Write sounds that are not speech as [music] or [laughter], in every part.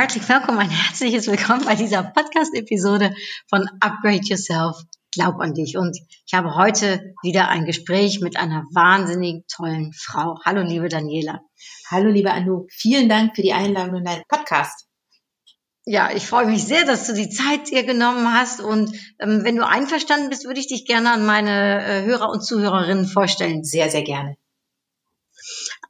Herzlich willkommen, ein herzliches Willkommen bei dieser Podcast-Episode von Upgrade Yourself. Glaub an dich. Und ich habe heute wieder ein Gespräch mit einer wahnsinnig tollen Frau. Hallo, liebe Daniela. Hallo, liebe Anu. Vielen Dank für die Einladung in deinen Podcast. Ja, ich freue mich sehr, dass du die Zeit dir genommen hast. Und ähm, wenn du einverstanden bist, würde ich dich gerne an meine äh, Hörer und Zuhörerinnen vorstellen. Sehr, sehr gerne.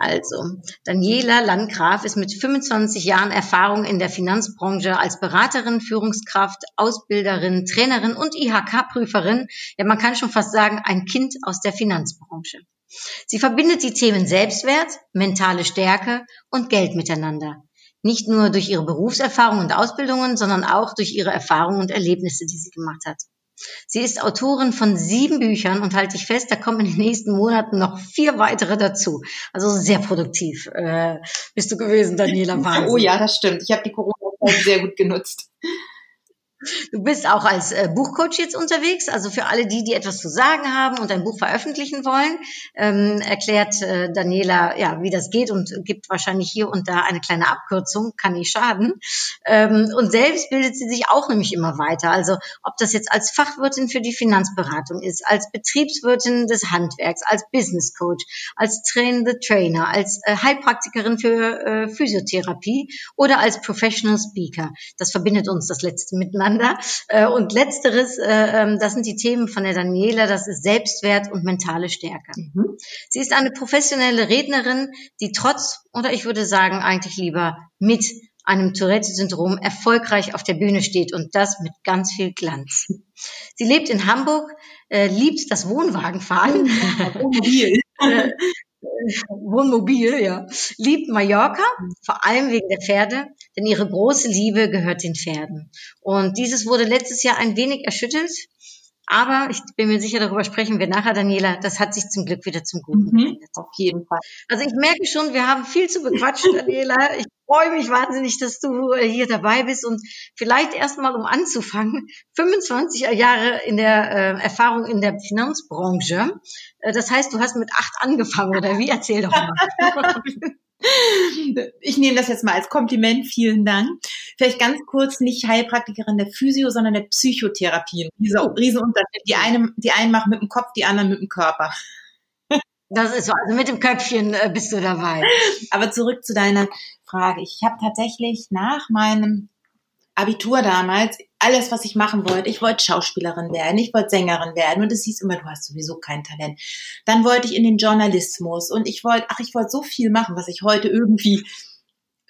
Also, Daniela Landgraf ist mit 25 Jahren Erfahrung in der Finanzbranche als Beraterin, Führungskraft, Ausbilderin, Trainerin und IHK-Prüferin. Ja, man kann schon fast sagen, ein Kind aus der Finanzbranche. Sie verbindet die Themen Selbstwert, mentale Stärke und Geld miteinander. Nicht nur durch ihre Berufserfahrung und Ausbildungen, sondern auch durch ihre Erfahrungen und Erlebnisse, die sie gemacht hat. Sie ist Autorin von sieben Büchern und halte ich fest, da kommen in den nächsten Monaten noch vier weitere dazu. Also sehr produktiv äh, bist du gewesen, Daniela. Wahnsinn. [laughs] Oh ja, das stimmt. Ich habe die Corona-Zeit sehr gut genutzt. Du bist auch als äh, Buchcoach jetzt unterwegs, also für alle die, die etwas zu sagen haben und ein Buch veröffentlichen wollen, ähm, erklärt äh, Daniela, ja, wie das geht und gibt wahrscheinlich hier und da eine kleine Abkürzung, kann nicht schaden. Ähm, und selbst bildet sie sich auch nämlich immer weiter. Also ob das jetzt als Fachwirtin für die Finanzberatung ist, als Betriebswirtin des Handwerks, als Business Coach, als trainende Trainer, als äh, Heilpraktikerin für äh, Physiotherapie oder als Professional Speaker. Das verbindet uns das letzte miteinander miteinander. Äh, Und letzteres, äh, ähm, das sind die Themen von der Daniela, das ist Selbstwert und mentale Stärke. Mhm. Sie ist eine professionelle Rednerin, die trotz, oder ich würde sagen eigentlich lieber mit einem Tourette-Syndrom erfolgreich auf der Bühne steht und das mit ganz viel Glanz. Sie lebt in Hamburg, äh, liebt das Wohnwagenfahren, [laughs] Mobil. [laughs] Wohnmobil, ja, liebt Mallorca, vor allem wegen der Pferde, denn ihre große Liebe gehört den Pferden. Und dieses wurde letztes Jahr ein wenig erschüttelt, aber ich bin mir sicher, darüber sprechen wir nachher, Daniela, das hat sich zum Glück wieder zum Guten Mhm. gewendet. Auf jeden Fall. Also ich merke schon, wir haben viel zu bequatschen, Daniela. Ich freue mich wahnsinnig, dass du äh, hier dabei bist und vielleicht erstmal um anzufangen, 25 Jahre in der äh, Erfahrung in der Finanzbranche. Äh, das heißt, du hast mit acht angefangen, oder wie? Erzähl doch mal. [laughs] [laughs] Ich nehme das jetzt mal als Kompliment. Vielen Dank. Vielleicht ganz kurz nicht Heilpraktikerin der Physio, sondern der Psychotherapie. Dieser Riesenunterschied. Die einen, die einen machen mit dem Kopf, die anderen mit dem Körper. Das ist so, also mit dem Köpfchen äh, bist du dabei. Aber zurück zu deiner Frage. Ich habe tatsächlich nach meinem Abitur damals alles, was ich machen wollte. Ich wollte Schauspielerin werden, ich wollte Sängerin werden und es hieß immer, du hast sowieso kein Talent. Dann wollte ich in den Journalismus und ich wollte, ach, ich wollte so viel machen, was ich heute irgendwie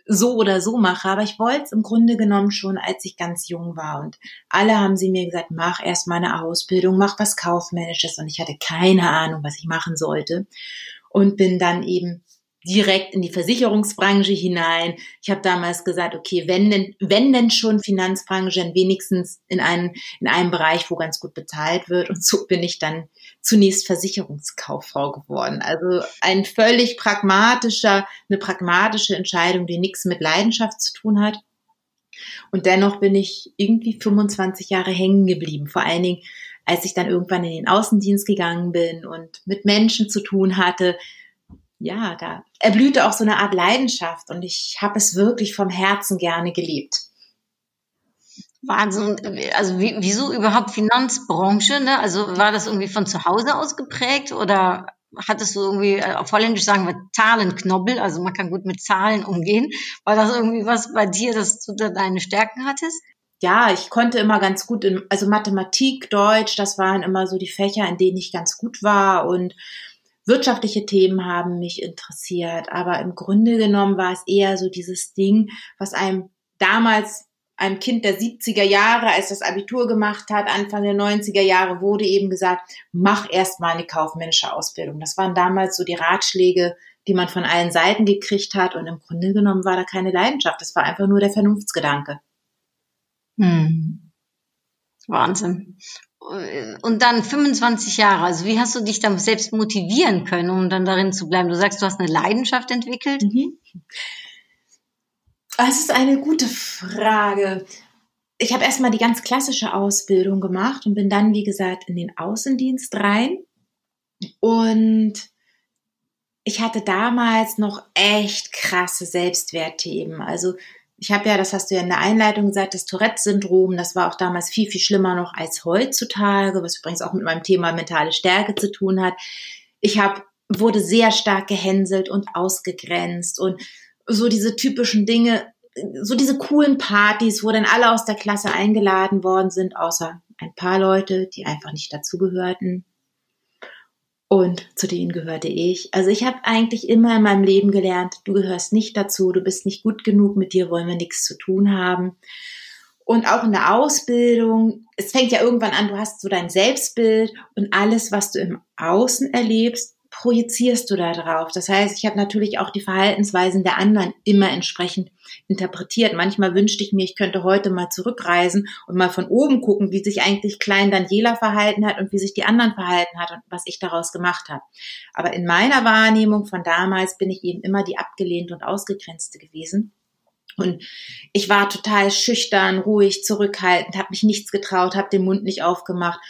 so oder so mache, aber ich wollte es im Grunde genommen schon, als ich ganz jung war und alle haben sie mir gesagt, mach erst mal eine Ausbildung, mach was Kaufmännisches und ich hatte keine Ahnung, was ich machen sollte und bin dann eben direkt in die Versicherungsbranche hinein. Ich habe damals gesagt, okay, wenn denn, wenn denn schon Finanzbranche, dann wenigstens in einem, in einem Bereich, wo ganz gut bezahlt wird. Und so bin ich dann zunächst Versicherungskauffrau geworden. Also ein völlig pragmatischer, eine pragmatische Entscheidung, die nichts mit Leidenschaft zu tun hat. Und dennoch bin ich irgendwie 25 Jahre hängen geblieben. Vor allen Dingen, als ich dann irgendwann in den Außendienst gegangen bin und mit Menschen zu tun hatte, ja, da erblühte auch so eine Art Leidenschaft und ich habe es wirklich vom Herzen gerne gelebt. Wahnsinn. Also wie, wieso überhaupt Finanzbranche? Ne? Also war das irgendwie von zu Hause aus geprägt oder hattest du irgendwie, äh, auf Holländisch sagen wir Zahlenknobbel, also man kann gut mit Zahlen umgehen. War das irgendwie was bei dir, dass du da deine Stärken hattest? Ja, ich konnte immer ganz gut, in, also Mathematik, Deutsch, das waren immer so die Fächer, in denen ich ganz gut war und wirtschaftliche Themen haben mich interessiert, aber im Grunde genommen war es eher so dieses Ding, was einem damals einem Kind der 70er Jahre, als das Abitur gemacht hat, Anfang der 90er Jahre, wurde eben gesagt, mach erst mal eine kaufmännische Ausbildung. Das waren damals so die Ratschläge, die man von allen Seiten gekriegt hat und im Grunde genommen war da keine Leidenschaft. Das war einfach nur der Vernunftsgedanke. Hm. Wahnsinn. Und dann 25 Jahre, also wie hast du dich dann selbst motivieren können, um dann darin zu bleiben? Du sagst, du hast eine Leidenschaft entwickelt. Mhm. Das ist eine gute Frage. Ich habe erstmal die ganz klassische Ausbildung gemacht und bin dann, wie gesagt, in den Außendienst rein. Und ich hatte damals noch echt krasse Selbstwertthemen. Also ich habe ja, das hast du ja in der Einleitung gesagt, das Tourette-Syndrom, das war auch damals viel, viel schlimmer noch als heutzutage, was übrigens auch mit meinem Thema mentale Stärke zu tun hat. Ich habe wurde sehr stark gehänselt und ausgegrenzt und so diese typischen Dinge, so diese coolen Partys, wo dann alle aus der Klasse eingeladen worden sind, außer ein paar Leute, die einfach nicht dazugehörten. Und zu denen gehörte ich. Also ich habe eigentlich immer in meinem Leben gelernt, du gehörst nicht dazu, du bist nicht gut genug, mit dir wollen wir nichts zu tun haben. Und auch in der Ausbildung, es fängt ja irgendwann an, du hast so dein Selbstbild und alles, was du im Außen erlebst, projizierst du da drauf. Das heißt, ich habe natürlich auch die Verhaltensweisen der anderen immer entsprechend interpretiert. Manchmal wünschte ich mir, ich könnte heute mal zurückreisen und mal von oben gucken, wie sich eigentlich klein Daniela verhalten hat und wie sich die anderen verhalten hat und was ich daraus gemacht habe. Aber in meiner Wahrnehmung von damals bin ich eben immer die abgelehnte und ausgegrenzte gewesen. Und ich war total schüchtern, ruhig, zurückhaltend, habe mich nichts getraut, habe den Mund nicht aufgemacht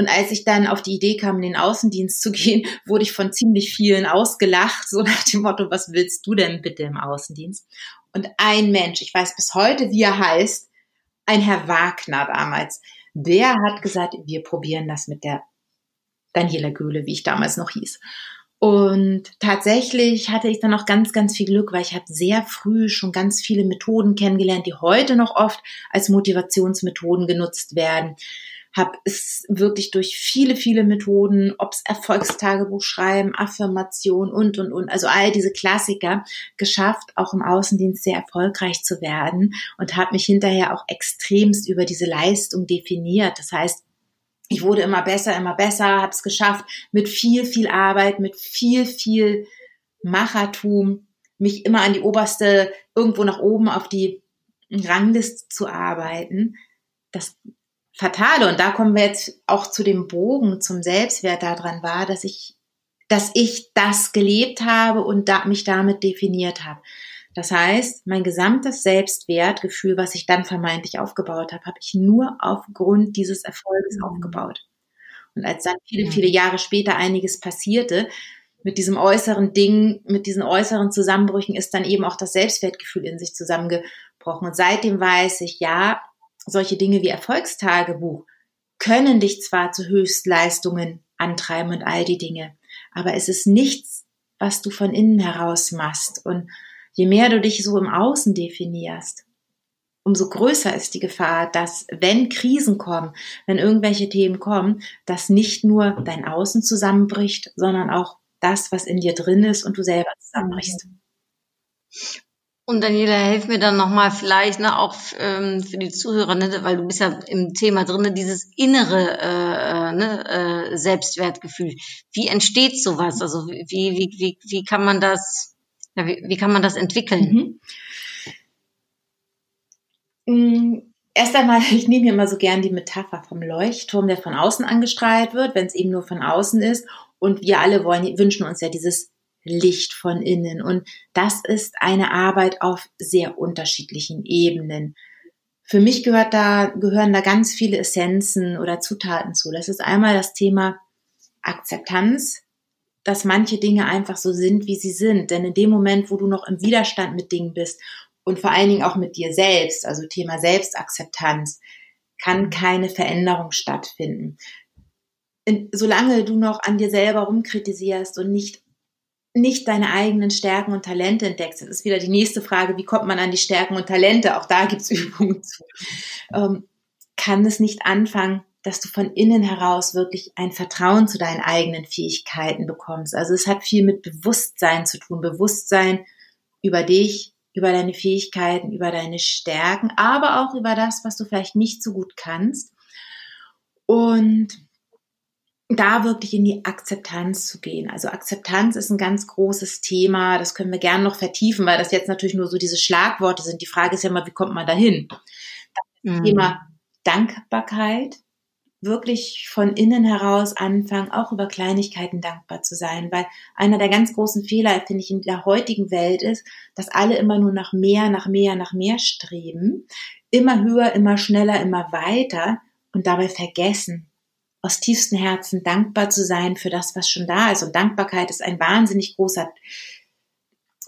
und als ich dann auf die Idee kam, in den Außendienst zu gehen, [laughs] wurde ich von ziemlich vielen ausgelacht, so [laughs] nach dem Motto, was willst du denn bitte im Außendienst? Und ein Mensch, ich weiß bis heute, wie er heißt, ein Herr Wagner damals, der hat gesagt, wir probieren das mit der Daniela Göhle, wie ich damals noch hieß. Und tatsächlich hatte ich dann auch ganz, ganz viel Glück, weil ich habe sehr früh schon ganz viele Methoden kennengelernt, die heute noch oft als Motivationsmethoden genutzt werden habe es wirklich durch viele, viele Methoden, ob's Erfolgstagebuch schreiben, Affirmation und, und, und, also all diese Klassiker geschafft, auch im Außendienst sehr erfolgreich zu werden und habe mich hinterher auch extremst über diese Leistung definiert. Das heißt, ich wurde immer besser, immer besser, habe es geschafft, mit viel, viel Arbeit, mit viel, viel Machertum, mich immer an die oberste, irgendwo nach oben auf die Rangliste zu arbeiten. Das Fatale, und da kommen wir jetzt auch zu dem Bogen, zum Selbstwert daran war, dass ich, dass ich das gelebt habe und da, mich damit definiert habe. Das heißt, mein gesamtes Selbstwertgefühl, was ich dann vermeintlich aufgebaut habe, habe ich nur aufgrund dieses Erfolges mhm. aufgebaut. Und als dann viele, mhm. viele Jahre später einiges passierte, mit diesem äußeren Ding, mit diesen äußeren Zusammenbrüchen ist dann eben auch das Selbstwertgefühl in sich zusammengebrochen. Und seitdem weiß ich, ja, solche Dinge wie Erfolgstagebuch können dich zwar zu Höchstleistungen antreiben und all die Dinge, aber es ist nichts, was du von innen heraus machst. Und je mehr du dich so im Außen definierst, umso größer ist die Gefahr, dass wenn Krisen kommen, wenn irgendwelche Themen kommen, dass nicht nur dein Außen zusammenbricht, sondern auch das, was in dir drin ist und du selber zusammenbrichst. Und Daniela, helf mir dann nochmal vielleicht, ne, auch ähm, für die Zuhörer, ne, weil du bist ja im Thema drin, ne, dieses innere äh, ne, äh, Selbstwertgefühl. Wie entsteht sowas? Also wie, wie, wie, wie kann man das, ja, wie, wie kann man das entwickeln? Mhm. Mm, erst einmal, [laughs] ich nehme hier immer so gern die Metapher vom Leuchtturm, der von außen angestrahlt wird, wenn es eben nur von außen ist. Und wir alle wollen, wünschen uns ja dieses Licht von innen. Und das ist eine Arbeit auf sehr unterschiedlichen Ebenen. Für mich gehört da, gehören da ganz viele Essenzen oder Zutaten zu. Das ist einmal das Thema Akzeptanz, dass manche Dinge einfach so sind, wie sie sind. Denn in dem Moment, wo du noch im Widerstand mit Dingen bist und vor allen Dingen auch mit dir selbst, also Thema Selbstakzeptanz, kann keine Veränderung stattfinden. solange du noch an dir selber rumkritisierst und nicht nicht deine eigenen Stärken und Talente entdeckst, das ist wieder die nächste Frage, wie kommt man an die Stärken und Talente? Auch da gibt's [laughs] Übungen zu. Ähm, kann es nicht anfangen, dass du von innen heraus wirklich ein Vertrauen zu deinen eigenen Fähigkeiten bekommst. Also es hat viel mit Bewusstsein zu tun. Bewusstsein über dich, über deine Fähigkeiten, über deine Stärken, aber auch über das, was du vielleicht nicht so gut kannst. Und da wirklich in die Akzeptanz zu gehen. Also Akzeptanz ist ein ganz großes Thema. Das können wir gerne noch vertiefen, weil das jetzt natürlich nur so diese Schlagworte sind. Die Frage ist ja mal, wie kommt man dahin? Mhm. Thema Dankbarkeit, wirklich von innen heraus anfangen, auch über Kleinigkeiten dankbar zu sein, weil einer der ganz großen Fehler, finde ich, in der heutigen Welt ist, dass alle immer nur nach mehr, nach mehr, nach mehr streben, immer höher, immer schneller, immer weiter und dabei vergessen, aus tiefstem Herzen dankbar zu sein für das, was schon da ist. Und Dankbarkeit ist ein wahnsinnig großer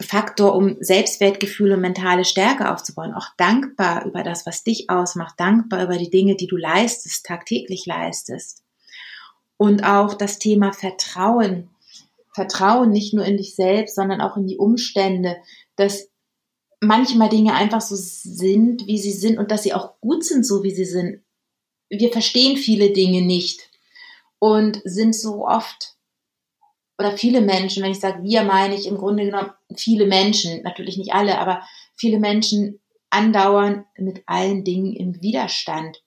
Faktor, um Selbstwertgefühl und mentale Stärke aufzubauen. Auch dankbar über das, was dich ausmacht, dankbar über die Dinge, die du leistest, tagtäglich leistest. Und auch das Thema Vertrauen. Vertrauen nicht nur in dich selbst, sondern auch in die Umstände, dass manchmal Dinge einfach so sind, wie sie sind und dass sie auch gut sind, so wie sie sind. Wir verstehen viele Dinge nicht und sind so oft oder viele Menschen, wenn ich sage wir, meine ich im Grunde genommen viele Menschen, natürlich nicht alle, aber viele Menschen andauern mit allen Dingen im Widerstand.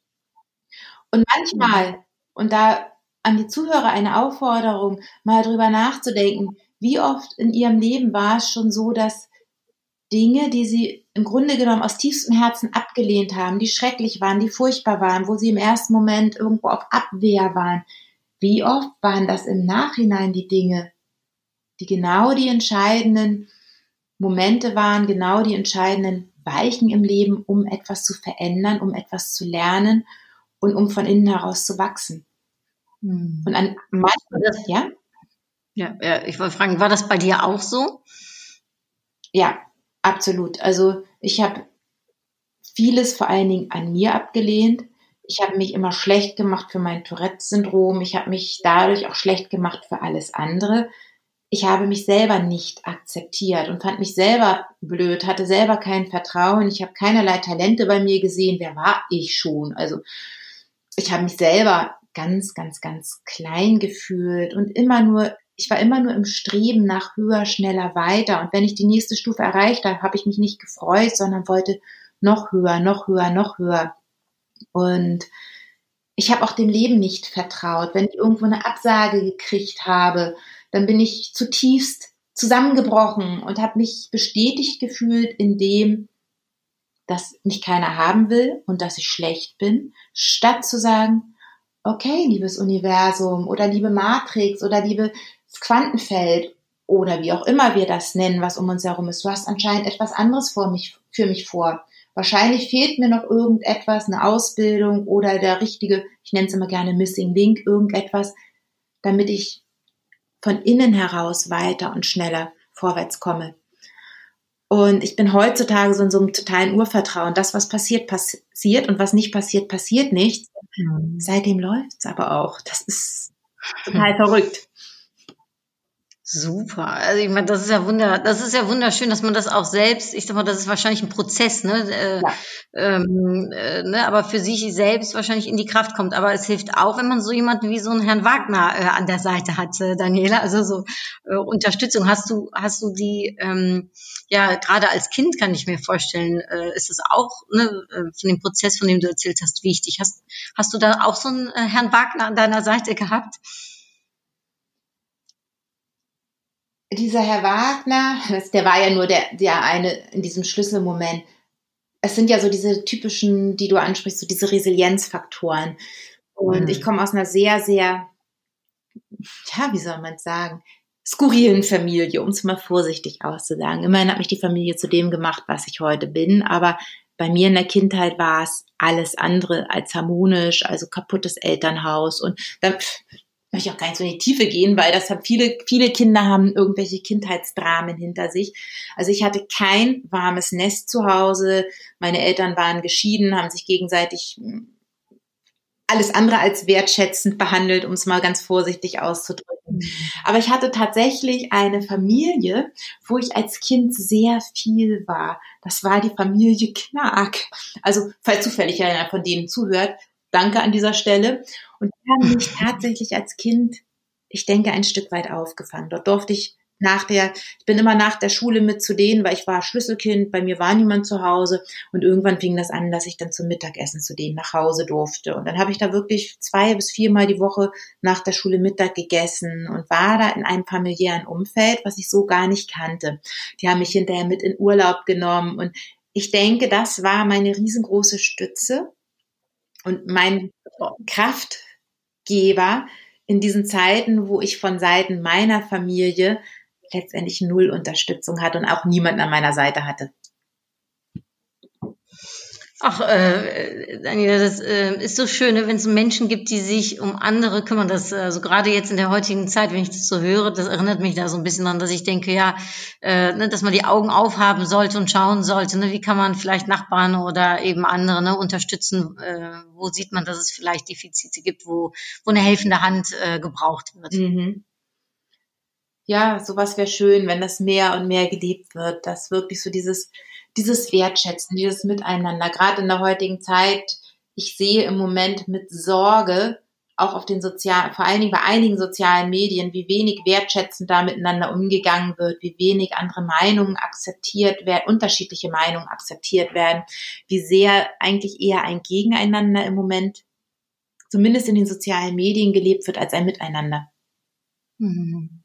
Und manchmal, und da an die Zuhörer eine Aufforderung, mal drüber nachzudenken, wie oft in ihrem Leben war es schon so, dass Dinge, die sie im Grunde genommen aus tiefstem Herzen abgelehnt haben, die schrecklich waren, die furchtbar waren, wo sie im ersten Moment irgendwo auf Abwehr waren, wie oft waren das im Nachhinein die Dinge, die genau die entscheidenden Momente waren, genau die entscheidenden Weichen im Leben, um etwas zu verändern, um etwas zu lernen und um von innen heraus zu wachsen. Mhm. Und an Das- ja, Ja, ja, ich wollte fragen, war das bei dir auch so? ja, absolut. Also ich habe vieles vor allen Dingen an mir abgelehnt. Ich habe mich immer schlecht gemacht für mein Tourette-Syndrom. Ich habe mich dadurch auch schlecht gemacht für alles andere. Ich habe mich selber nicht akzeptiert und fand mich selber blöd, hatte selber kein Vertrauen. Ich habe keinerlei Talente bei mir gesehen. Wer war ich schon? Also ich habe mich selber ganz, ganz, ganz klein gefühlt und immer nur, ich war immer nur im Streben nach höher, schneller, weiter. Und wenn ich die nächste Stufe erreicht habe, habe ich mich nicht gefreut, sondern wollte noch höher, noch höher, noch höher. Und ich habe auch dem Leben nicht vertraut. Wenn ich irgendwo eine Absage gekriegt habe, dann bin ich zutiefst zusammengebrochen und habe mich bestätigt gefühlt in dem, dass mich keiner haben will und dass ich schlecht bin, statt zu sagen, okay, liebes Universum oder liebe Matrix oder liebes Quantenfeld oder wie auch immer wir das nennen, was um uns herum ist. Du hast anscheinend etwas anderes vor mich, für mich vor. Wahrscheinlich fehlt mir noch irgendetwas, eine Ausbildung oder der richtige, ich nenne es immer gerne Missing Link, irgendetwas, damit ich von innen heraus weiter und schneller vorwärts komme. Und ich bin heutzutage so in so einem totalen Urvertrauen. Das, was passiert, passiert und was nicht passiert, passiert nicht. Seitdem läuft's aber auch. Das ist total verrückt. Super. Also ich meine, das ist ja wunder, das ist ja wunderschön, dass man das auch selbst, ich sag mal, das ist wahrscheinlich ein Prozess, ne? Äh, Ja. ähm, äh, ne? Aber für sich selbst wahrscheinlich in die Kraft kommt. Aber es hilft auch, wenn man so jemanden wie so einen Herrn Wagner äh, an der Seite hat, äh, Daniela. Also so äh, Unterstützung. Hast du, hast du die, ähm, ja, gerade als Kind kann ich mir vorstellen, äh, ist es auch ne, äh, von dem Prozess, von dem du erzählt hast, wichtig. Hast, hast du da auch so einen äh, Herrn Wagner an deiner Seite gehabt? Dieser Herr Wagner, der war ja nur der, der eine in diesem Schlüsselmoment. Es sind ja so diese typischen, die du ansprichst, so diese Resilienzfaktoren. Und Mhm. ich komme aus einer sehr, sehr, ja, wie soll man es sagen, skurrilen Familie, um es mal vorsichtig auszusagen. Immerhin hat mich die Familie zu dem gemacht, was ich heute bin, aber bei mir in der Kindheit war es alles andere als harmonisch, also kaputtes Elternhaus und dann möchte ich auch gar nicht so in die Tiefe gehen, weil das haben viele, viele Kinder haben irgendwelche Kindheitsdramen hinter sich. Also ich hatte kein warmes Nest zu Hause. Meine Eltern waren geschieden, haben sich gegenseitig hm, alles andere als wertschätzend behandelt, um es mal ganz vorsichtig auszudrücken. Aber ich hatte tatsächlich eine Familie, wo ich als Kind sehr viel war. Das war die Familie Knark. Also, falls zufällig einer von denen zuhört, danke an dieser Stelle. Und haben mich tatsächlich als Kind, ich denke, ein Stück weit aufgefangen. Dort durfte ich nach der, ich bin immer nach der Schule mit zu denen, weil ich war Schlüsselkind, bei mir war niemand zu Hause und irgendwann fing das an, dass ich dann zum Mittagessen zu denen nach Hause durfte. Und dann habe ich da wirklich zwei bis viermal die Woche nach der Schule Mittag gegessen und war da in einem familiären Umfeld, was ich so gar nicht kannte. Die haben mich hinterher mit in Urlaub genommen und ich denke, das war meine riesengroße Stütze, Und mein Kraftgeber in diesen Zeiten, wo ich von Seiten meiner Familie letztendlich null Unterstützung hatte und auch niemanden an meiner Seite hatte. Ach, äh, Daniela, das äh, ist so schön, ne, wenn es Menschen gibt, die sich um andere kümmern. Das, also gerade jetzt in der heutigen Zeit, wenn ich das so höre, das erinnert mich da so ein bisschen an, dass ich denke, ja, äh, ne, dass man die Augen aufhaben sollte und schauen sollte, ne, wie kann man vielleicht Nachbarn oder eben andere ne, unterstützen. Äh, wo sieht man, dass es vielleicht Defizite gibt, wo, wo eine helfende Hand äh, gebraucht wird. Mhm. Ja, sowas wäre schön, wenn das mehr und mehr gelebt wird, dass wirklich so dieses dieses Wertschätzen, dieses Miteinander, gerade in der heutigen Zeit, ich sehe im Moment mit Sorge, auch auf den sozialen, vor allen Dingen bei einigen sozialen Medien, wie wenig wertschätzend da miteinander umgegangen wird, wie wenig andere Meinungen akzeptiert werden, unterschiedliche Meinungen akzeptiert werden, wie sehr eigentlich eher ein Gegeneinander im Moment, zumindest in den sozialen Medien gelebt wird, als ein Miteinander. Mhm.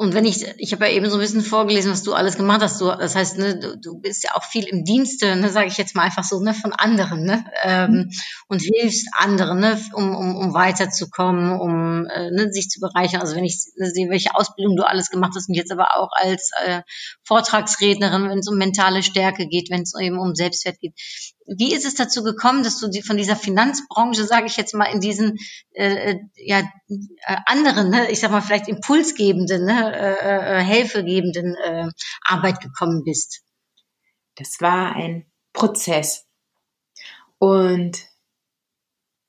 Und wenn ich, ich habe ja eben so ein bisschen vorgelesen, was du alles gemacht hast. Du, das heißt, ne, du, du bist ja auch viel im Dienste, ne, sage ich jetzt mal einfach so, ne, von anderen, ne, ähm, und hilfst anderen, ne, um, um, um weiterzukommen, um äh, ne, sich zu bereichern. Also wenn ich ne, sehe, welche Ausbildung du alles gemacht hast und jetzt aber auch als äh, Vortragsrednerin, wenn es um mentale Stärke geht, wenn es eben um Selbstwert geht. Wie ist es dazu gekommen, dass du die, von dieser Finanzbranche, sage ich jetzt mal, in diesen äh, äh ja, äh, anderen, ne, ich sag mal vielleicht impulsgebenden, ne, äh, äh, helfergebenden äh, Arbeit gekommen bist? Das war ein Prozess. Und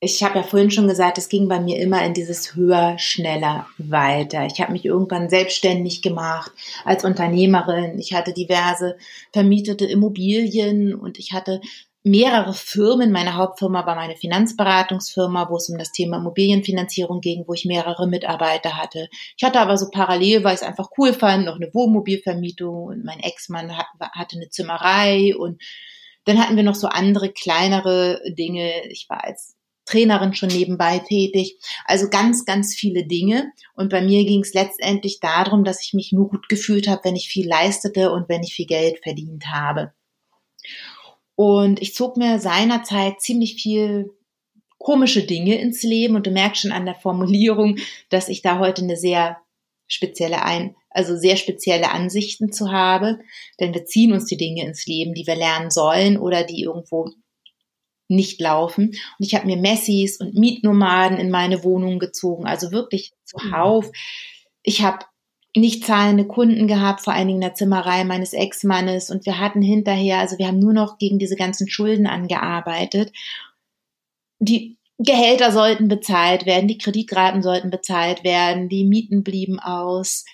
ich habe ja vorhin schon gesagt, es ging bei mir immer in dieses höher, schneller, weiter. Ich habe mich irgendwann selbstständig gemacht als Unternehmerin. Ich hatte diverse vermietete Immobilien und ich hatte mehrere Firmen. Meine Hauptfirma war meine Finanzberatungsfirma, wo es um das Thema Immobilienfinanzierung ging, wo ich mehrere Mitarbeiter hatte. Ich hatte aber so parallel, weil ich es einfach cool fand, noch eine Wohnmobilvermietung und mein Ex-Mann hat, hatte eine Zimmerei und dann hatten wir noch so andere kleinere Dinge. Ich war als Trainerin schon nebenbei tätig. Also ganz, ganz viele Dinge. Und bei mir ging es letztendlich darum, dass ich mich nur gut gefühlt habe, wenn ich viel leistete und wenn ich viel Geld verdient habe. Und ich zog mir seinerzeit ziemlich viel komische Dinge ins Leben und du merkst schon an der Formulierung, dass ich da heute eine sehr spezielle ein, also sehr spezielle Ansichten zu habe, denn wir ziehen uns die Dinge ins Leben, die wir lernen sollen oder die irgendwo nicht laufen. Und ich habe mir Messis und Mietnomaden in meine Wohnung gezogen, also wirklich zuhauf. Ich habe nicht zahlende Kunden gehabt, vor allen Dingen in der Zimmerei meines Ex-Mannes. Und wir hatten hinterher, also wir haben nur noch gegen diese ganzen Schulden angearbeitet. Die Gehälter sollten bezahlt werden, die Kreditraten sollten bezahlt werden, die Mieten blieben aus.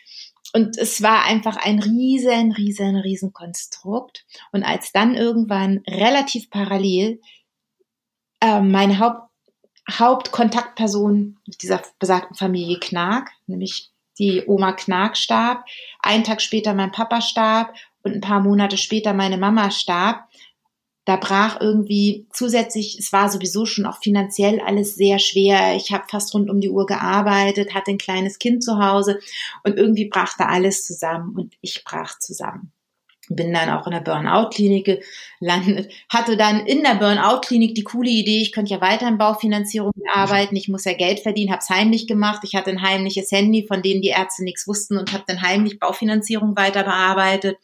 Und es war einfach ein riesen, riesen, riesen Konstrukt. Und als dann irgendwann relativ parallel äh, meine Haupt, Hauptkontaktperson dieser besagten Familie Knag, nämlich die Oma Knark starb, einen Tag später mein Papa starb und ein paar Monate später meine Mama starb. Da brach irgendwie zusätzlich, es war sowieso schon auch finanziell alles sehr schwer. Ich habe fast rund um die Uhr gearbeitet, hatte ein kleines Kind zu Hause und irgendwie brach da alles zusammen und ich brach zusammen bin dann auch in der Burnout-Klinik gelandet, hatte dann in der Burnout-Klinik die coole Idee, ich könnte ja weiter in Baufinanzierung arbeiten, ich muss ja Geld verdienen, habe es heimlich gemacht, ich hatte ein heimliches Handy, von denen die Ärzte nichts wussten und habe dann heimlich Baufinanzierung weiter bearbeitet,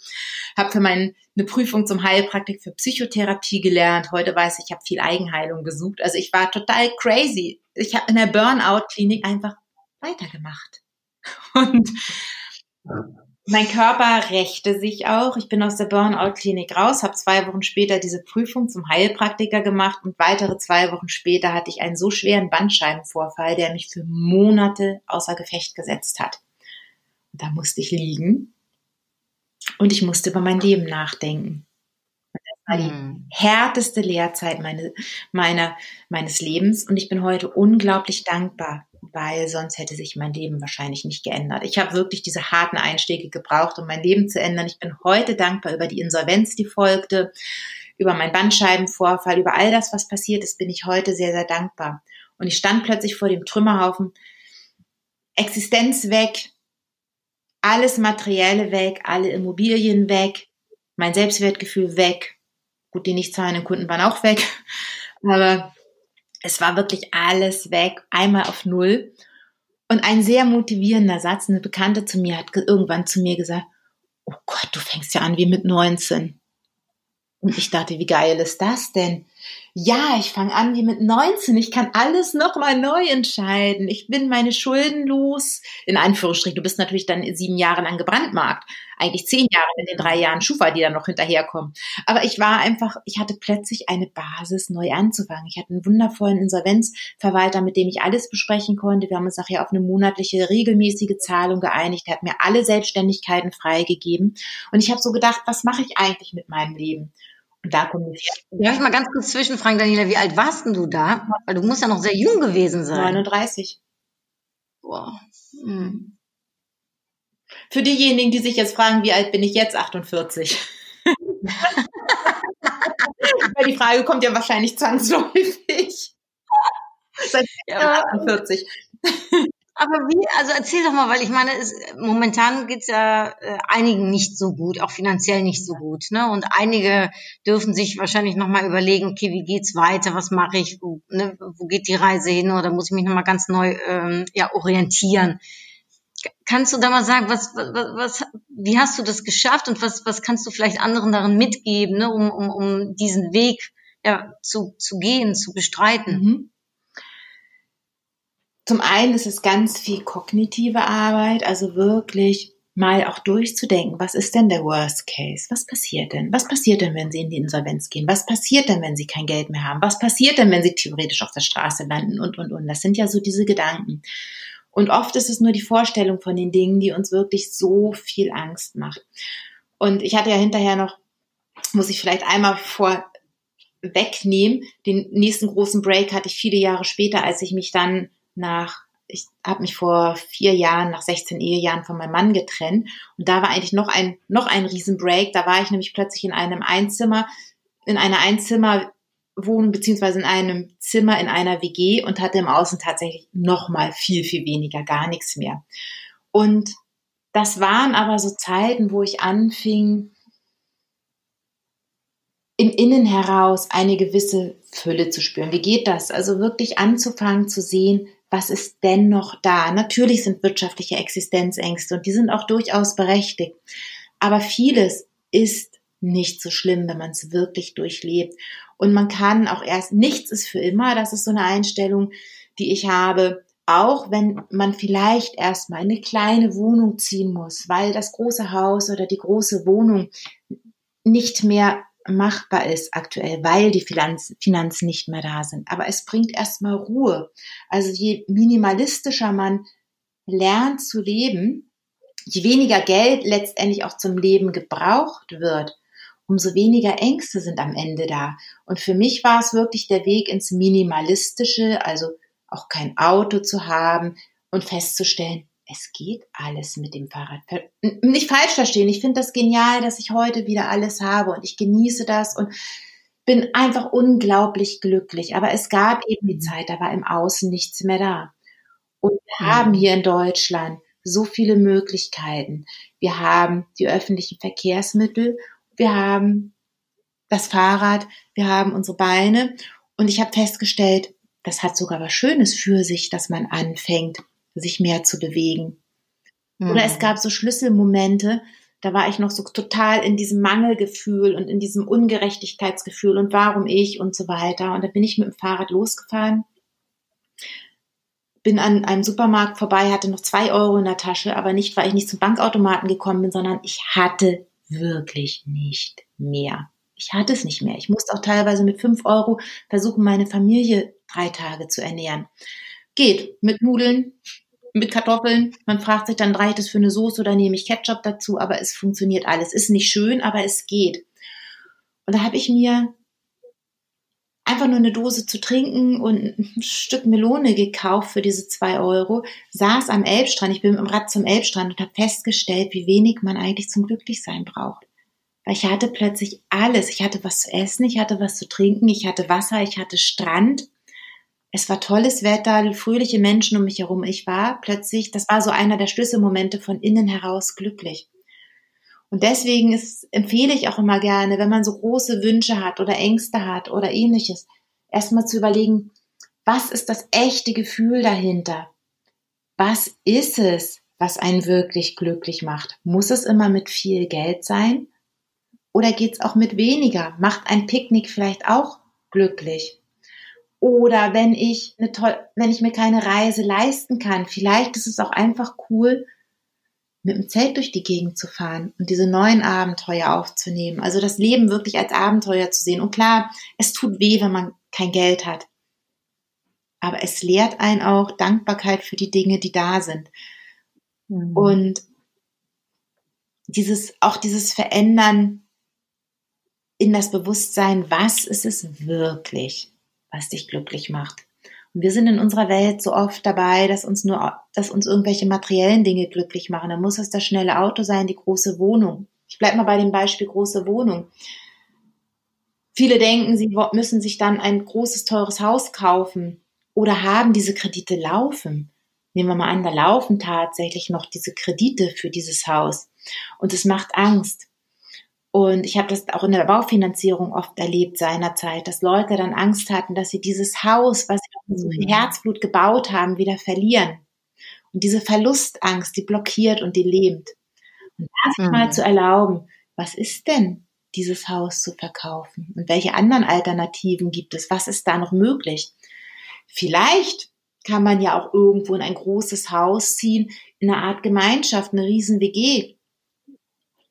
habe für meine eine Prüfung zum Heilpraktik für Psychotherapie gelernt, heute weiß ich, ich habe viel Eigenheilung gesucht, also ich war total crazy. Ich habe in der Burnout-Klinik einfach weitergemacht. [laughs] Und mein Körper rächte sich auch. Ich bin aus der Burnout-Klinik raus, habe zwei Wochen später diese Prüfung zum Heilpraktiker gemacht und weitere zwei Wochen später hatte ich einen so schweren Bandscheibenvorfall, der mich für Monate außer Gefecht gesetzt hat. Und da musste ich liegen und ich musste über mein Leben nachdenken. Und das war die mhm. härteste Lehrzeit meine, meiner, meines Lebens und ich bin heute unglaublich dankbar weil sonst hätte sich mein Leben wahrscheinlich nicht geändert. Ich habe wirklich diese harten Einstiege gebraucht, um mein Leben zu ändern. Ich bin heute dankbar über die Insolvenz, die folgte, über meinen Bandscheibenvorfall, über all das, was passiert ist, bin ich heute sehr, sehr dankbar. Und ich stand plötzlich vor dem Trümmerhaufen, Existenz weg, alles Materielle weg, alle Immobilien weg, mein Selbstwertgefühl weg. Gut, die nicht zahlenden Kunden waren auch weg, [laughs] aber Es war wirklich alles weg, einmal auf Null. Und ein sehr motivierender Satz, eine Bekannte zu mir hat ge- irgendwann zu mir gesagt, oh Gott, du fängst ja an wie mit 19. Und ich dachte, wie geil ist das denn? Ja, ich fange an wie mit 19. Ich kann alles nochmal neu entscheiden. Ich bin meine Schulden los. In Anführungsstrichen, du bist natürlich dann sieben Jahre lang gebrandmarkt. Eigentlich zehn Jahre in den drei Jahren Schufa, die dann noch hinterherkommen. Aber ich war einfach, ich hatte plötzlich eine Basis, neu anzufangen. Ich hatte einen wundervollen Insolvenzverwalter, mit dem ich alles besprechen konnte. Wir haben uns nachher auf eine monatliche, regelmäßige Zahlung geeinigt. Er hat mir alle Selbstständigkeiten freigegeben. Und ich habe so gedacht, was mache ich eigentlich mit meinem Leben? Da kommen wir Darf ich mal ganz kurz zwischenfragen, Daniela, wie alt warst denn du da? Weil du musst ja noch sehr jung gewesen sein. 39. Boah. Hm. Für diejenigen, die sich jetzt fragen, wie alt bin ich jetzt? 48. [laughs] Weil die Frage kommt ja wahrscheinlich zwangsläufig. Seit Ja. 48. Aber wie, also erzähl doch mal, weil ich meine, es, momentan geht's ja äh, einigen nicht so gut, auch finanziell nicht so gut. Ne? Und einige dürfen sich wahrscheinlich nochmal überlegen, okay, wie geht's weiter, was mache ich, wo, ne, wo geht die Reise hin oder muss ich mich nochmal ganz neu ähm, ja, orientieren. Kannst du da mal sagen, was, was, was, wie hast du das geschafft und was, was kannst du vielleicht anderen darin mitgeben, ne, um, um, um diesen Weg ja, zu, zu gehen, zu bestreiten? Mhm. Zum einen ist es ganz viel kognitive Arbeit, also wirklich mal auch durchzudenken, was ist denn der Worst Case? Was passiert denn? Was passiert denn, wenn sie in die Insolvenz gehen? Was passiert denn, wenn sie kein Geld mehr haben? Was passiert denn, wenn sie theoretisch auf der Straße landen? Und, und, und. Das sind ja so diese Gedanken. Und oft ist es nur die Vorstellung von den Dingen, die uns wirklich so viel Angst macht. Und ich hatte ja hinterher noch, muss ich vielleicht einmal vor wegnehmen, den nächsten großen Break hatte ich viele Jahre später, als ich mich dann nach, ich habe mich vor vier Jahren, nach 16 Ehejahren von meinem Mann getrennt. Und da war eigentlich noch ein, noch ein Riesenbreak. Da war ich nämlich plötzlich in einem Einzimmer, in einer Einzimmerwohnung, beziehungsweise in einem Zimmer in einer WG und hatte im Außen tatsächlich noch mal viel, viel weniger, gar nichts mehr. Und das waren aber so Zeiten, wo ich anfing, im Innen heraus eine gewisse Fülle zu spüren. Wie geht das? Also wirklich anzufangen zu sehen, was ist denn noch da? Natürlich sind wirtschaftliche Existenzängste und die sind auch durchaus berechtigt. Aber vieles ist nicht so schlimm, wenn man es wirklich durchlebt. Und man kann auch erst, nichts ist für immer, das ist so eine Einstellung, die ich habe, auch wenn man vielleicht erstmal eine kleine Wohnung ziehen muss, weil das große Haus oder die große Wohnung nicht mehr machbar ist aktuell, weil die Finanz, Finanzen nicht mehr da sind. Aber es bringt erstmal Ruhe. Also je minimalistischer man lernt zu leben, je weniger Geld letztendlich auch zum Leben gebraucht wird, umso weniger Ängste sind am Ende da. Und für mich war es wirklich der Weg ins Minimalistische, also auch kein Auto zu haben und festzustellen, es geht alles mit dem Fahrrad. Nicht falsch verstehen, ich finde das genial, dass ich heute wieder alles habe und ich genieße das und bin einfach unglaublich glücklich. Aber es gab eben die Zeit, da war im Außen nichts mehr da. Und wir Mhm. haben hier in Deutschland so viele Möglichkeiten. Wir haben die öffentlichen Verkehrsmittel, wir haben das Fahrrad, wir haben unsere Beine. Und ich habe festgestellt, das hat sogar was Schönes für sich, dass man anfängt, sich mehr zu bewegen. Oder es gab so Schlüsselmomente, da war ich noch so total in diesem Mangelgefühl und in diesem Ungerechtigkeitsgefühl und warum ich und so weiter. Und da bin ich mit dem Fahrrad losgefahren, bin an einem Supermarkt vorbei, hatte noch zwei Euro in der Tasche, aber nicht, weil ich nicht zum Bankautomaten gekommen bin, sondern ich hatte wirklich nicht mehr. Ich hatte es nicht mehr. Ich musste auch teilweise mit fünf Euro versuchen, meine Familie drei Tage zu ernähren. Geht mit Nudeln, mit Kartoffeln. Man fragt sich dann, reicht es für eine Soße oder nehme ich Ketchup dazu? Aber es funktioniert alles. Ist nicht schön, aber es geht. Und da habe ich mir einfach nur eine Dose zu trinken und ein Stück Melone gekauft für diese zwei Euro, saß am Elbstrand, ich bin mit dem Rad zum Elbstrand und habe festgestellt, wie wenig man eigentlich zum Glücklichsein braucht. Weil ich hatte plötzlich alles. Ich hatte was zu essen, ich hatte was zu trinken, ich hatte Wasser, ich hatte Strand. Es war tolles Wetter, fröhliche Menschen um mich herum. Ich war plötzlich, das war so einer der Schlüsselmomente von innen heraus glücklich. Und deswegen ist, empfehle ich auch immer gerne, wenn man so große Wünsche hat oder Ängste hat oder ähnliches, erstmal zu überlegen, Was ist das echte Gefühl dahinter? Was ist es, was einen wirklich glücklich macht? Muss es immer mit viel Geld sein? Oder geht's auch mit weniger? Macht ein Picknick vielleicht auch glücklich? Oder wenn ich, eine toll, wenn ich mir keine Reise leisten kann, vielleicht ist es auch einfach cool, mit dem Zelt durch die Gegend zu fahren und diese neuen Abenteuer aufzunehmen. Also das Leben wirklich als Abenteuer zu sehen. Und klar, es tut weh, wenn man kein Geld hat. Aber es lehrt einen auch Dankbarkeit für die Dinge, die da sind. Mhm. Und dieses, auch dieses Verändern in das Bewusstsein, was ist es wirklich, was dich glücklich macht. Und wir sind in unserer Welt so oft dabei, dass uns nur, dass uns irgendwelche materiellen Dinge glücklich machen. Da muss es das schnelle Auto sein, die große Wohnung. Ich bleibe mal bei dem Beispiel große Wohnung. Viele denken, sie müssen sich dann ein großes, teures Haus kaufen oder haben diese Kredite laufen. Nehmen wir mal an, da laufen tatsächlich noch diese Kredite für dieses Haus. Und es macht Angst. Und ich habe das auch in der Baufinanzierung oft erlebt seinerzeit, dass Leute dann Angst hatten, dass sie dieses Haus, was sie mit so mhm. Herzblut gebaut haben, wieder verlieren. Und diese Verlustangst, die blockiert und die lähmt. Und da sich mhm. mal zu erlauben, was ist denn dieses Haus zu verkaufen? Und welche anderen Alternativen gibt es? Was ist da noch möglich? Vielleicht kann man ja auch irgendwo in ein großes Haus ziehen, in einer Art Gemeinschaft, eine riesen WG,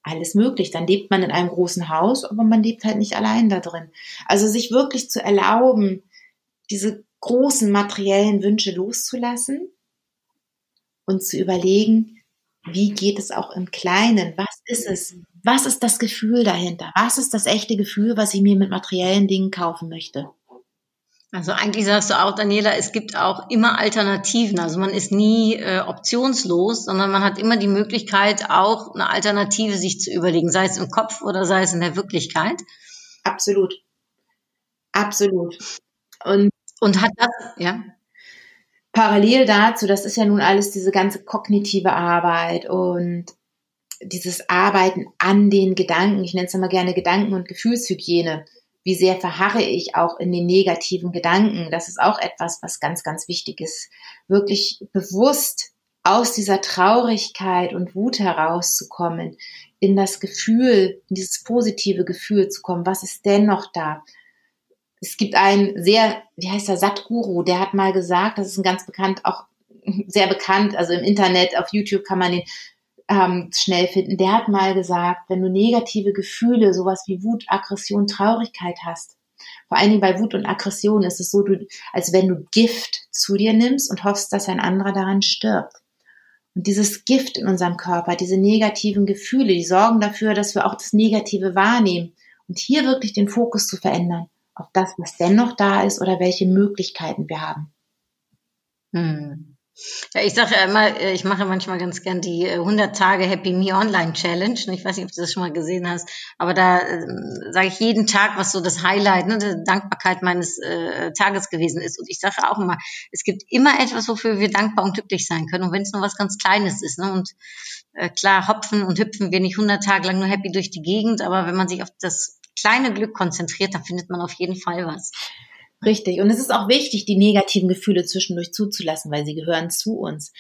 alles möglich. Dann lebt man in einem großen Haus, aber man lebt halt nicht allein da drin. Also sich wirklich zu erlauben, diese großen materiellen Wünsche loszulassen und zu überlegen, wie geht es auch im Kleinen? Was ist es? Was ist das Gefühl dahinter? Was ist das echte Gefühl, was ich mir mit materiellen Dingen kaufen möchte? Also eigentlich sagst du auch, Daniela, es gibt auch immer Alternativen. Also man ist nie äh, optionslos, sondern man hat immer die Möglichkeit, auch eine Alternative sich zu überlegen, sei es im Kopf oder sei es in der Wirklichkeit. Absolut. Absolut. Und, und hat das, ja. Parallel dazu, das ist ja nun alles diese ganze kognitive Arbeit und dieses Arbeiten an den Gedanken. Ich nenne es immer gerne Gedanken- und Gefühlshygiene wie sehr verharre ich auch in den negativen Gedanken. Das ist auch etwas, was ganz, ganz wichtig ist. Wirklich bewusst aus dieser Traurigkeit und Wut herauszukommen, in das Gefühl, in dieses positive Gefühl zu kommen. Was ist denn noch da? Es gibt einen sehr, wie heißt der, Satguru, der hat mal gesagt, das ist ein ganz bekannt, auch sehr bekannt, also im Internet, auf YouTube kann man den ähm, schnell finden. Der hat mal gesagt, wenn du negative Gefühle, sowas wie Wut, Aggression, Traurigkeit hast, vor allen Dingen bei Wut und Aggression ist es so, du, als wenn du Gift zu dir nimmst und hoffst, dass ein anderer daran stirbt. Und dieses Gift in unserem Körper, diese negativen Gefühle, die sorgen dafür, dass wir auch das Negative wahrnehmen. Und hier wirklich den Fokus zu verändern auf das, was dennoch da ist oder welche Möglichkeiten wir haben. Hm. Ja, ich sage ja immer, äh, ich mache manchmal ganz gern die 100 äh, Tage Happy Me Online Challenge. Ich weiß nicht, ob du das schon mal gesehen hast, aber da äh, sage ich jeden Tag, was so das Highlight, ne, die Dankbarkeit meines äh, Tages gewesen ist. Und ich sage auch immer, es gibt immer etwas, wofür wir dankbar und glücklich sein können. Und wenn es nur was ganz Kleines ist. Ne? Und äh, klar, hopfen und hüpfen wir nicht 100 Tage lang nur happy durch die Gegend, aber wenn man sich auf das kleine Glück konzentriert, dann findet man auf jeden Fall was. Richtig. Und es ist auch wichtig, die negativen Gefühle zwischendurch zuzulassen, weil sie gehören zu uns.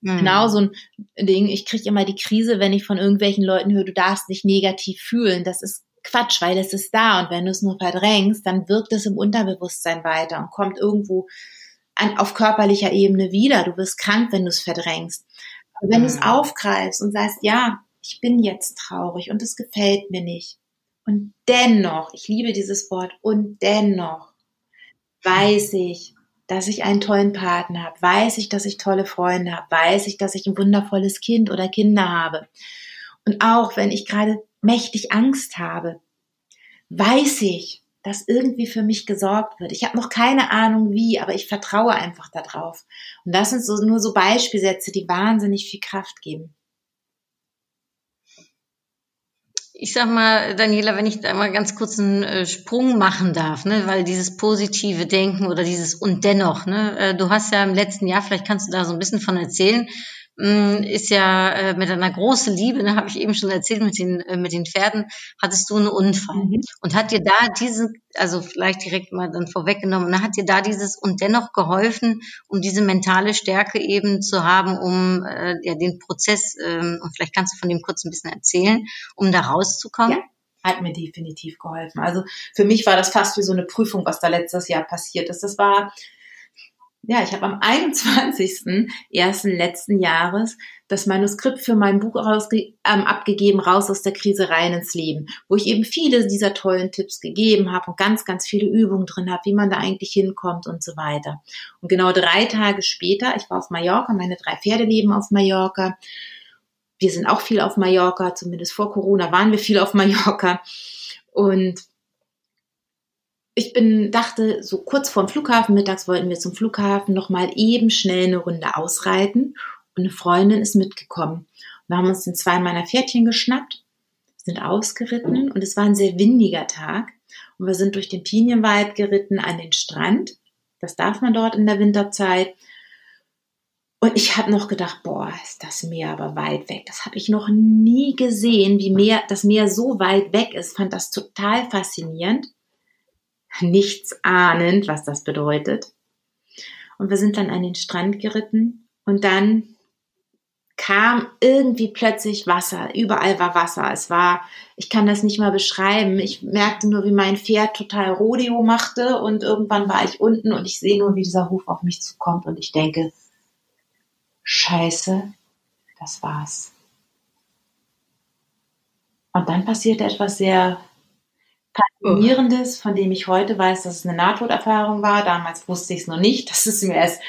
Mhm. Genau so ein Ding. Ich kriege immer die Krise, wenn ich von irgendwelchen Leuten höre, du darfst nicht negativ fühlen. Das ist Quatsch, weil es ist da. Und wenn du es nur verdrängst, dann wirkt es im Unterbewusstsein weiter und kommt irgendwo an, auf körperlicher Ebene wieder. Du wirst krank, wenn du es verdrängst. Aber wenn mhm. du es aufgreifst und sagst, ja, ich bin jetzt traurig und es gefällt mir nicht. Und dennoch, ich liebe dieses Wort, und dennoch weiß ich, dass ich einen tollen Partner habe, weiß ich, dass ich tolle Freunde habe, weiß ich, dass ich ein wundervolles Kind oder Kinder habe. Und auch wenn ich gerade mächtig Angst habe, weiß ich, dass irgendwie für mich gesorgt wird. Ich habe noch keine Ahnung wie, aber ich vertraue einfach darauf. Und das sind so, nur so Beispielsätze, die wahnsinnig viel Kraft geben. Ich sag mal, Daniela, wenn ich da mal ganz kurz einen äh, Sprung machen darf, ne, weil dieses positive Denken oder dieses und dennoch, ne, äh, du hast ja im letzten Jahr, vielleicht kannst du da so ein bisschen von erzählen, ist ja äh, mit einer großen Liebe, ne, habe ich eben schon erzählt, mit den, äh, mit den Pferden, hattest du einen Unfall. Mhm. Und hat dir da diesen, also vielleicht direkt mal dann vorweggenommen, ne, hat dir da dieses und dennoch geholfen, um diese mentale Stärke eben zu haben, um äh, ja, den Prozess, ähm, und vielleicht kannst du von dem kurz ein bisschen erzählen, um da rauszukommen? Ja. Hat mir definitiv geholfen. Also für mich war das fast wie so eine Prüfung, was da letztes Jahr passiert ist. Das war, ja, ich habe am 21.01. letzten Jahres das Manuskript für mein Buch ähm, abgegeben, raus aus der Krise rein ins Leben, wo ich eben viele dieser tollen Tipps gegeben habe und ganz, ganz viele Übungen drin habe, wie man da eigentlich hinkommt und so weiter. Und genau drei Tage später, ich war auf Mallorca, meine drei Pferde leben auf Mallorca. Wir sind auch viel auf Mallorca, zumindest vor Corona waren wir viel auf Mallorca. Und ich bin, dachte, so kurz vorm Flughafen, mittags wollten wir zum Flughafen noch mal eben schnell eine Runde ausreiten. Und eine Freundin ist mitgekommen. Wir haben uns dann zwei meiner Pferdchen geschnappt, sind ausgeritten und es war ein sehr windiger Tag. Und wir sind durch den Pinienwald geritten an den Strand. Das darf man dort in der Winterzeit. Und ich habe noch gedacht, boah, ist das Meer aber weit weg. Das habe ich noch nie gesehen, wie Meer, das Meer so weit weg ist. Fand das total faszinierend nichts ahnend, was das bedeutet. Und wir sind dann an den Strand geritten und dann kam irgendwie plötzlich Wasser. Überall war Wasser. Es war, ich kann das nicht mal beschreiben. Ich merkte nur, wie mein Pferd total Rodeo machte und irgendwann war ich unten und ich sehe nur, wie dieser Ruf auf mich zukommt und ich denke, Scheiße, das war's. Und dann passierte etwas sehr Faszinierendes, von dem ich heute weiß, dass es eine Nahtoderfahrung war. Damals wusste ich es noch nicht. Das ist mir erst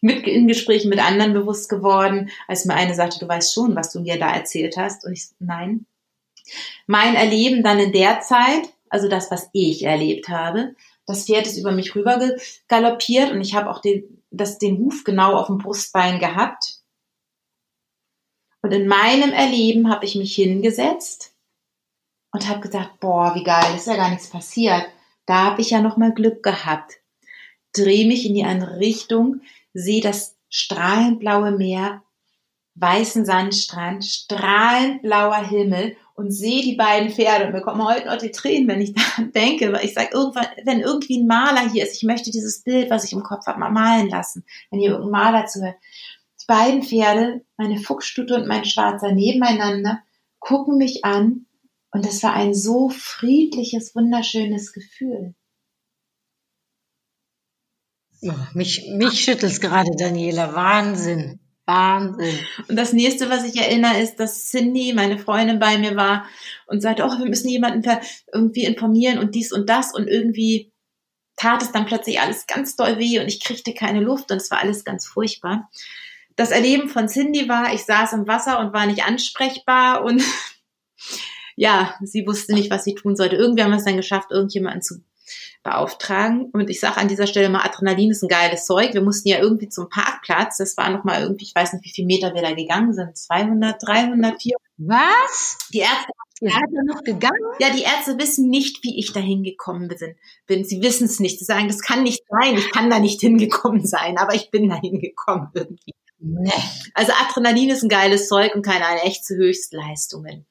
mit, in Gesprächen mit anderen bewusst geworden, als mir eine sagte, du weißt schon, was du mir da erzählt hast. Und ich, nein. Mein Erleben dann in der Zeit, also das, was ich erlebt habe, das Pferd ist über mich rüber galoppiert und ich habe auch den, das, den Huf genau auf dem Brustbein gehabt. Und in meinem Erleben habe ich mich hingesetzt und habe gedacht, boah, wie geil, ist ja gar nichts passiert. Da habe ich ja noch mal Glück gehabt. Dreh mich in die andere Richtung, sehe das strahlend blaue Meer, weißen Sandstrand, strahlend blauer Himmel und sehe die beiden Pferde und mir kommen heute noch die Tränen, wenn ich [laughs] daran denke, weil ich sage, irgendwann, wenn irgendwie ein Maler hier ist, ich möchte dieses Bild, was ich im Kopf habe, mal malen lassen, wenn hier irgendein Maler zuhört. Die beiden Pferde, meine Fuchsstute und mein Schwarzer nebeneinander, gucken mich an und es war ein so friedliches, wunderschönes Gefühl. Oh, mich mich schüttelt's gerade, Daniela. Wahnsinn. Wahnsinn. Und das nächste, was ich erinnere, ist, dass Cindy, meine Freundin, bei mir war und sagte, oh, wir müssen jemanden irgendwie informieren und dies und das und irgendwie tat es dann plötzlich alles ganz doll weh und ich kriegte keine Luft und es war alles ganz furchtbar. Das Erleben von Cindy war, ich saß im Wasser und war nicht ansprechbar und [laughs] ja, sie wusste nicht, was sie tun sollte. Irgendwie haben wir es dann geschafft, irgendjemanden zu beauftragen. Und ich sage an dieser Stelle mal, Adrenalin ist ein geiles Zeug. Wir mussten ja irgendwie zum Parkplatz. Das war noch mal irgendwie, ich weiß nicht, wie viele Meter wir da gegangen sind. 200, 300, 400. Was? Die Ärzte, Ihr seid ja noch gegangen? ja, die Ärzte wissen nicht, wie ich da hingekommen bin. Sie wissen es nicht. Sie sagen, das kann nicht sein. Ich kann da nicht hingekommen sein. Aber ich bin da hingekommen irgendwie. Nee. Also Adrenalin ist ein geiles Zeug und keine echte Höchstleistungen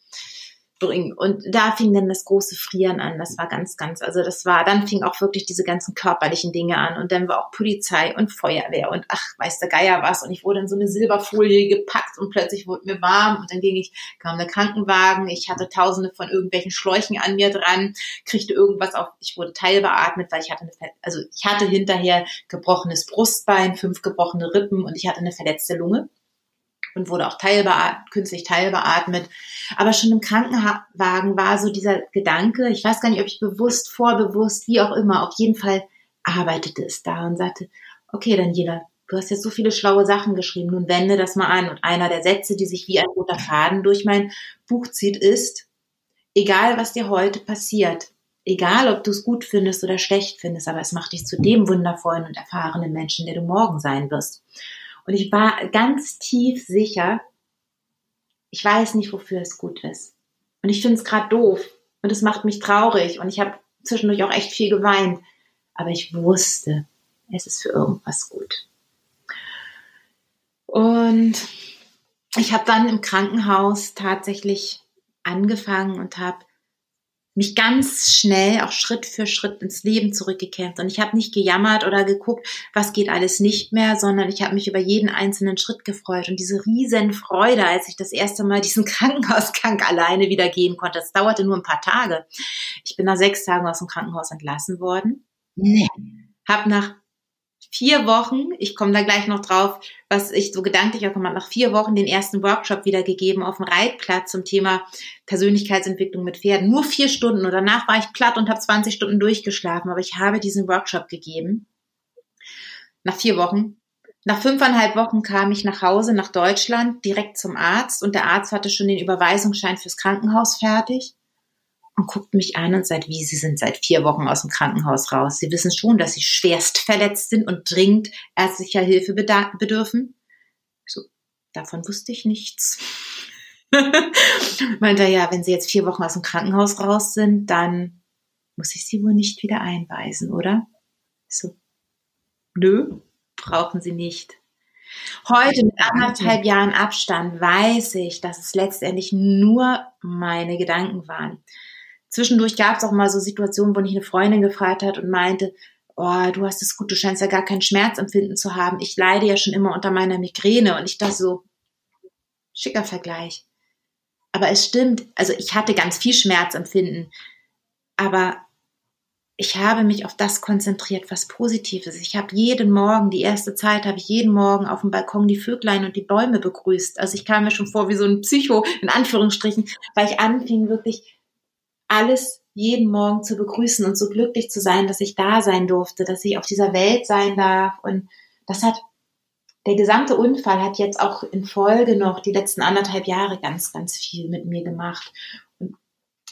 bringen. Und da fing dann das große Frieren an. Das war ganz, ganz, also das war, dann fing auch wirklich diese ganzen körperlichen Dinge an. Und dann war auch Polizei und Feuerwehr und ach, weiß der Geier was. Und ich wurde in so eine Silberfolie gepackt und plötzlich wurde mir warm. Und dann ging ich, kam der Krankenwagen. Ich hatte tausende von irgendwelchen Schläuchen an mir dran, kriegte irgendwas auf, ich wurde teilbeatmet, weil ich hatte eine, also ich hatte hinterher gebrochenes Brustbein, fünf gebrochene Rippen und ich hatte eine verletzte Lunge und wurde auch teilbeatmet, künstlich teilbeatmet. Aber schon im Krankenwagen war so dieser Gedanke, ich weiß gar nicht, ob ich bewusst, vorbewusst, wie auch immer, auf jeden Fall arbeitete es da und sagte, okay, Daniela, du hast jetzt so viele schlaue Sachen geschrieben, nun wende das mal an. Und einer der Sätze, die sich wie ein roter Faden durch mein Buch zieht, ist, egal was dir heute passiert, egal ob du es gut findest oder schlecht findest, aber es macht dich zu dem wundervollen und erfahrenen Menschen, der du morgen sein wirst. Und ich war ganz tief sicher, ich weiß nicht, wofür es gut ist. Und ich finde es gerade doof. Und es macht mich traurig. Und ich habe zwischendurch auch echt viel geweint. Aber ich wusste, es ist für irgendwas gut. Und ich habe dann im Krankenhaus tatsächlich angefangen und habe mich ganz schnell auch Schritt für Schritt ins Leben zurückgekämpft. Und ich habe nicht gejammert oder geguckt, was geht alles nicht mehr, sondern ich habe mich über jeden einzelnen Schritt gefreut. Und diese riesen Freude, als ich das erste Mal diesen [laughs] Krankenhausgang alleine wieder gehen konnte, das dauerte nur ein paar Tage. Ich bin nach sechs Tagen aus dem Krankenhaus entlassen worden. Nee. Hab nach vier Wochen, ich komme da gleich noch drauf, was ich so gedanklich auch gemacht, nach vier Wochen den ersten Workshop wiedergegeben auf dem Reitplatz zum Thema Persönlichkeitsentwicklung mit Pferden. Nur vier Stunden und danach war ich platt und habe 20 Stunden durchgeschlafen, aber ich habe diesen Workshop gegeben. Nach vier Wochen. Nach fünfeinhalb Wochen kam ich nach Hause, nach Deutschland, direkt zum Arzt und der Arzt hatte schon den Überweisungsschein fürs Krankenhaus fertig und guckt mich an und sagt, wie, Sie sind seit vier Wochen aus dem Krankenhaus raus. Sie wissen schon, dass Sie schwerst verletzt sind und dringend ärztlicher Hilfe bedürfen. So, davon wusste ich nichts. [laughs] Meinte er, ja, wenn Sie jetzt vier Wochen aus dem Krankenhaus raus sind, dann muss ich Sie wohl nicht wieder einweisen, oder? So, nö, brauchen Sie nicht. Heute mit anderthalb Jahren Abstand weiß ich, dass es letztendlich nur meine Gedanken waren. Zwischendurch gab es auch mal so Situationen, wo mich eine Freundin gefragt hat und meinte, oh, du hast es gut, du scheinst ja gar kein Schmerzempfinden zu haben. Ich leide ja schon immer unter meiner Migräne. Und ich dachte so, schicker Vergleich. Aber es stimmt, also ich hatte ganz viel Schmerzempfinden. Aber ich habe mich auf das konzentriert, was Positives. Ich habe jeden Morgen, die erste Zeit habe ich jeden Morgen auf dem Balkon die Vöglein und die Bäume begrüßt. Also ich kam mir schon vor wie so ein Psycho, in Anführungsstrichen, weil ich anfing wirklich alles jeden Morgen zu begrüßen und so glücklich zu sein, dass ich da sein durfte, dass ich auf dieser Welt sein darf. Und das hat, der gesamte Unfall hat jetzt auch in Folge noch die letzten anderthalb Jahre ganz, ganz viel mit mir gemacht. Und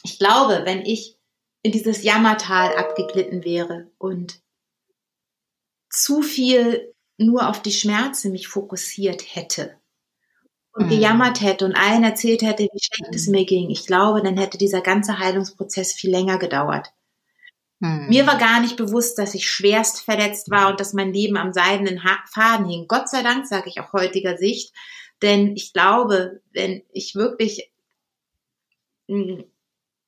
ich glaube, wenn ich in dieses Jammertal abgeglitten wäre und zu viel nur auf die Schmerzen mich fokussiert hätte, und mhm. gejammert hätte und allen erzählt hätte, wie schlecht es mhm. mir ging, ich glaube, dann hätte dieser ganze Heilungsprozess viel länger gedauert. Mhm. Mir war gar nicht bewusst, dass ich schwerst verletzt war und dass mein Leben am seidenen Faden hing. Gott sei Dank, sage ich auch heutiger Sicht. Denn ich glaube, wenn ich wirklich, hm,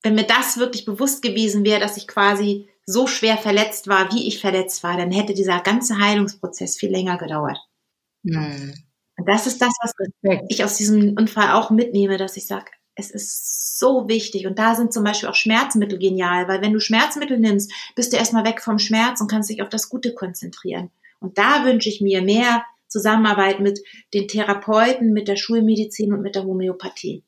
wenn mir das wirklich bewusst gewesen wäre, dass ich quasi so schwer verletzt war, wie ich verletzt war, dann hätte dieser ganze Heilungsprozess viel länger gedauert. Mhm. Und das ist das, was ich aus diesem Unfall auch mitnehme, dass ich sage, es ist so wichtig. Und da sind zum Beispiel auch Schmerzmittel genial, weil wenn du Schmerzmittel nimmst, bist du erstmal weg vom Schmerz und kannst dich auf das Gute konzentrieren. Und da wünsche ich mir mehr Zusammenarbeit mit den Therapeuten, mit der Schulmedizin und mit der Homöopathie.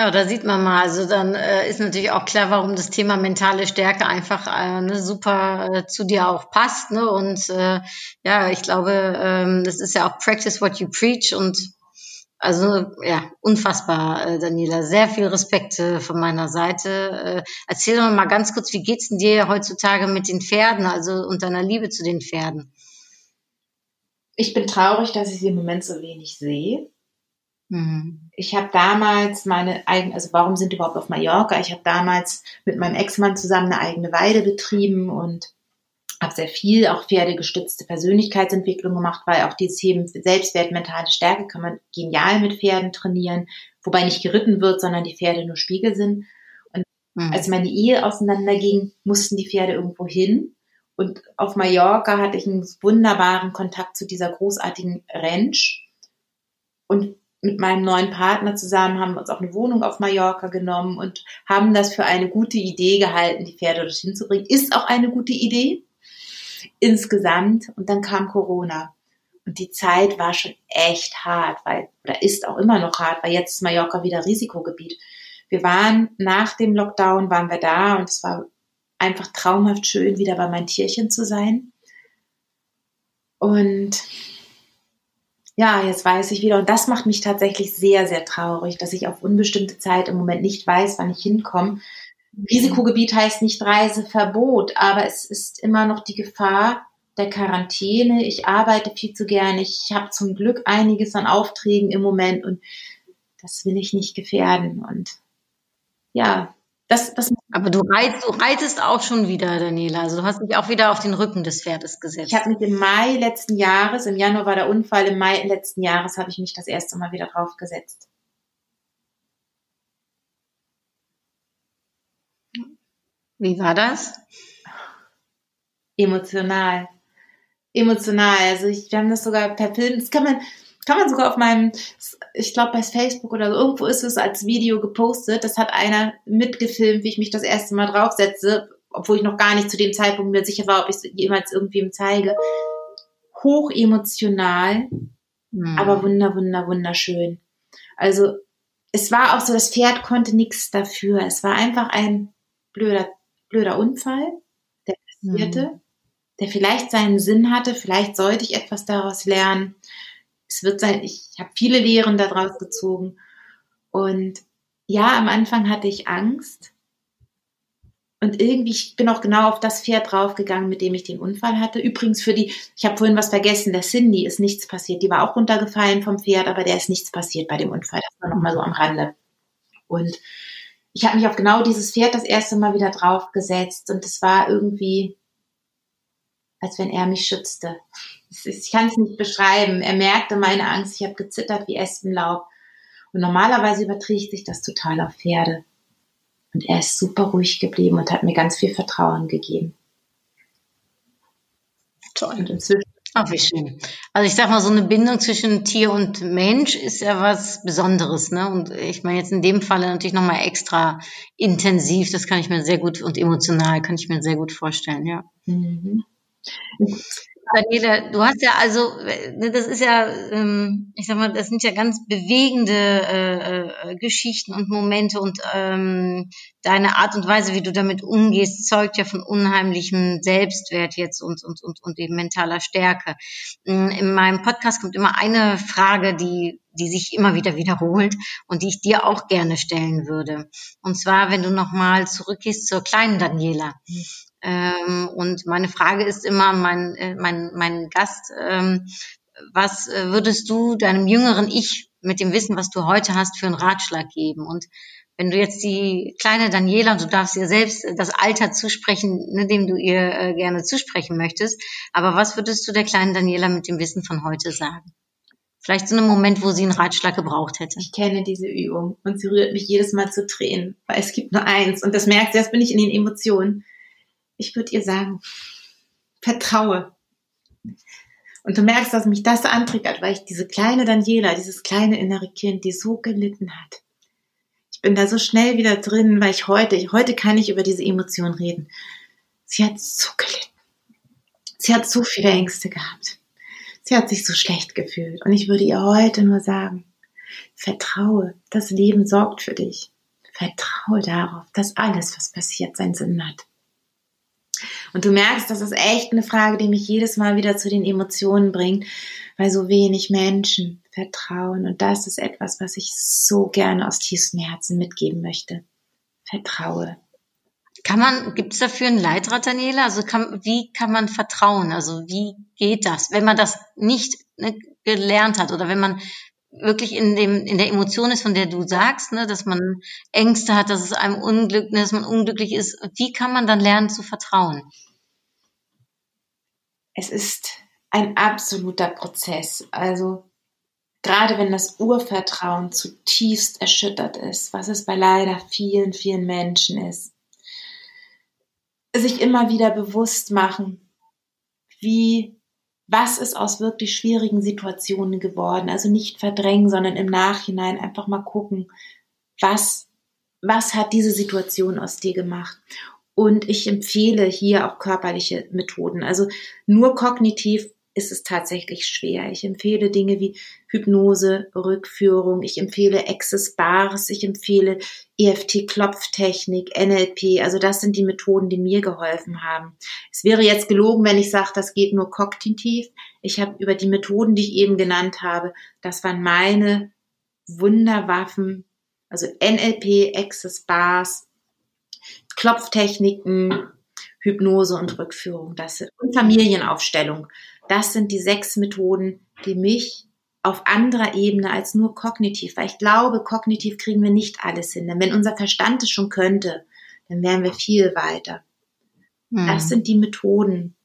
Ja, da sieht man mal, also dann äh, ist natürlich auch klar, warum das Thema mentale Stärke einfach äh, ne, super äh, zu dir auch passt. Ne? Und äh, ja, ich glaube, ähm, das ist ja auch Practice what you preach und also ja, unfassbar, äh, Daniela. Sehr viel Respekt äh, von meiner Seite. Äh, erzähl doch mal ganz kurz, wie geht's denn dir heutzutage mit den Pferden, also und deiner Liebe zu den Pferden? Ich bin traurig, dass ich sie im Moment so wenig sehe. Mhm. Ich habe damals meine eigene, also warum sind überhaupt auf Mallorca? Ich habe damals mit meinem Ex-Mann zusammen eine eigene Weide betrieben und habe sehr viel auch pferdegestützte Persönlichkeitsentwicklung gemacht, weil auch dieses Themen Selbstwert, mentale Stärke kann man genial mit Pferden trainieren, wobei nicht geritten wird, sondern die Pferde nur Spiegel sind. Und mhm. als meine Ehe auseinanderging, mussten die Pferde irgendwo hin. Und auf Mallorca hatte ich einen wunderbaren Kontakt zu dieser großartigen Ranch. Und mit meinem neuen Partner zusammen haben wir uns auch eine Wohnung auf Mallorca genommen und haben das für eine gute Idee gehalten, die Pferde dorthin zu bringen. Ist auch eine gute Idee insgesamt. Und dann kam Corona. Und die Zeit war schon echt hart, weil, oder ist auch immer noch hart, weil jetzt ist Mallorca wieder Risikogebiet. Wir waren nach dem Lockdown, waren wir da und es war einfach traumhaft schön, wieder bei meinen Tierchen zu sein. Und ja, jetzt weiß ich wieder. Und das macht mich tatsächlich sehr, sehr traurig, dass ich auf unbestimmte Zeit im Moment nicht weiß, wann ich hinkomme. Risikogebiet heißt nicht Reiseverbot, aber es ist immer noch die Gefahr der Quarantäne. Ich arbeite viel zu gerne. Ich habe zum Glück einiges an Aufträgen im Moment und das will ich nicht gefährden. Und ja, Das, das, Aber du, reit, du reitest auch schon wieder, Daniela. Also du hast dich auch wieder auf den Rücken des Pferdes gesetzt. ich habe mich im Mai letzten Jahres, im Januar war der Unfall, im Mai letzten Jahres habe ich mich das erste Mal wieder draufgesetzt. Wie war das? Emotional. Emotional. Also ich, wir haben das sogar per Film, das kann man, kann man sogar auf meinem, ich glaube bei Facebook oder so, irgendwo ist es als Video gepostet. Das hat einer mitgefilmt, wie ich mich das erste Mal draufsetze, obwohl ich noch gar nicht zu dem Zeitpunkt mir sicher war, ob ich es jemals irgendwem zeige. Hoch emotional, Hm. aber wunder, wunder, wunderschön. Also es war auch so, das Pferd konnte nichts dafür. Es war einfach ein blöder, blöder Unfall, der passierte, der vielleicht seinen Sinn hatte. Vielleicht sollte ich etwas daraus lernen. Es wird sein, ich habe viele Lehren daraus gezogen. Und ja, am Anfang hatte ich Angst. Und irgendwie, ich bin auch genau auf das Pferd draufgegangen, mit dem ich den Unfall hatte. Übrigens für die, ich habe vorhin was vergessen, der Cindy ist nichts passiert. Die war auch runtergefallen vom Pferd, aber der ist nichts passiert bei dem Unfall. Das war nochmal so am Rande. Und ich habe mich auf genau dieses Pferd das erste Mal wieder draufgesetzt und es war irgendwie, als wenn er mich schützte. Ich kann es nicht beschreiben. Er merkte meine Angst. Ich habe gezittert wie Espenlaub. Und normalerweise überträgt sich das total auf Pferde. Und er ist super ruhig geblieben und hat mir ganz viel Vertrauen gegeben. Toll. Und inzwischen Ach, wie schön. Also ich sag mal, so eine Bindung zwischen Tier und Mensch ist ja was Besonderes, ne? Und ich meine jetzt in dem Falle natürlich nochmal extra intensiv, das kann ich mir sehr gut und emotional kann ich mir sehr gut vorstellen, ja. Mhm. Daniela, du hast ja also, äh, das ist ja, ähm, ich sag mal, das sind ja ganz bewegende äh, äh, Geschichten und Momente und ähm, deine Art und Weise, wie du damit umgehst, zeugt ja von unheimlichem Selbstwert jetzt und und und und eben mentaler Stärke. Mm, In meinem Podcast kommt immer eine Frage, die die sich immer wieder wiederholt und die ich dir auch gerne stellen würde. Und zwar, wenn du nochmal zurückgehst zur kleinen Daniela. Ähm, und meine Frage ist immer, mein, äh, mein, mein Gast, ähm, was äh, würdest du deinem jüngeren Ich mit dem Wissen, was du heute hast, für einen Ratschlag geben? Und wenn du jetzt die kleine Daniela, und du darfst ihr selbst das Alter zusprechen, ne, dem du ihr äh, gerne zusprechen möchtest, aber was würdest du der kleinen Daniela mit dem Wissen von heute sagen? Vielleicht so einen Moment, wo sie einen Ratschlag gebraucht hätte. Ich kenne diese Übung und sie rührt mich jedes Mal zu Tränen, weil es gibt nur eins und das merkt sie, jetzt bin ich in den Emotionen. Ich würde ihr sagen, vertraue. Und du merkst, dass mich das antriggert, weil ich diese kleine Daniela, dieses kleine innere Kind, die so gelitten hat. Ich bin da so schnell wieder drin, weil ich heute, heute kann ich über diese Emotionen reden. Sie hat so gelitten. Sie hat so viele Ängste gehabt. Sie hat sich so schlecht gefühlt. Und ich würde ihr heute nur sagen, vertraue, das Leben sorgt für dich. Vertraue darauf, dass alles, was passiert, seinen Sinn hat. Und du merkst, das ist echt eine Frage, die mich jedes Mal wieder zu den Emotionen bringt, weil so wenig Menschen vertrauen. Und das ist etwas, was ich so gerne aus tiefstem Herzen mitgeben möchte. Vertraue. Kann man, gibt es dafür einen Leitrad, Daniela? Also kann, wie kann man vertrauen? Also wie geht das, wenn man das nicht ne, gelernt hat oder wenn man wirklich in dem in der Emotion ist, von der du sagst, ne, dass man Ängste hat, dass es einem Unglück, ne, dass man unglücklich ist. Wie kann man dann lernen zu vertrauen? Es ist ein absoluter Prozess. Also gerade wenn das Urvertrauen zutiefst erschüttert ist, was es bei leider vielen, vielen Menschen ist, sich immer wieder bewusst machen, wie, was ist aus wirklich schwierigen Situationen geworden. Also nicht verdrängen, sondern im Nachhinein einfach mal gucken, was, was hat diese Situation aus dir gemacht. Und ich empfehle hier auch körperliche Methoden. Also nur kognitiv ist es tatsächlich schwer. Ich empfehle Dinge wie Hypnose, Rückführung, ich empfehle Access Bars, ich empfehle EFT-Klopftechnik, NLP. Also das sind die Methoden, die mir geholfen haben. Es wäre jetzt gelogen, wenn ich sage, das geht nur kognitiv. Ich habe über die Methoden, die ich eben genannt habe, das waren meine Wunderwaffen, also NLP, Access Bars, Klopftechniken, Hypnose und Rückführung das, und Familienaufstellung. Das sind die sechs Methoden, die mich auf anderer Ebene als nur kognitiv, weil ich glaube, kognitiv kriegen wir nicht alles hin. Denn wenn unser Verstand es schon könnte, dann wären wir viel weiter. Hm. Das sind die Methoden,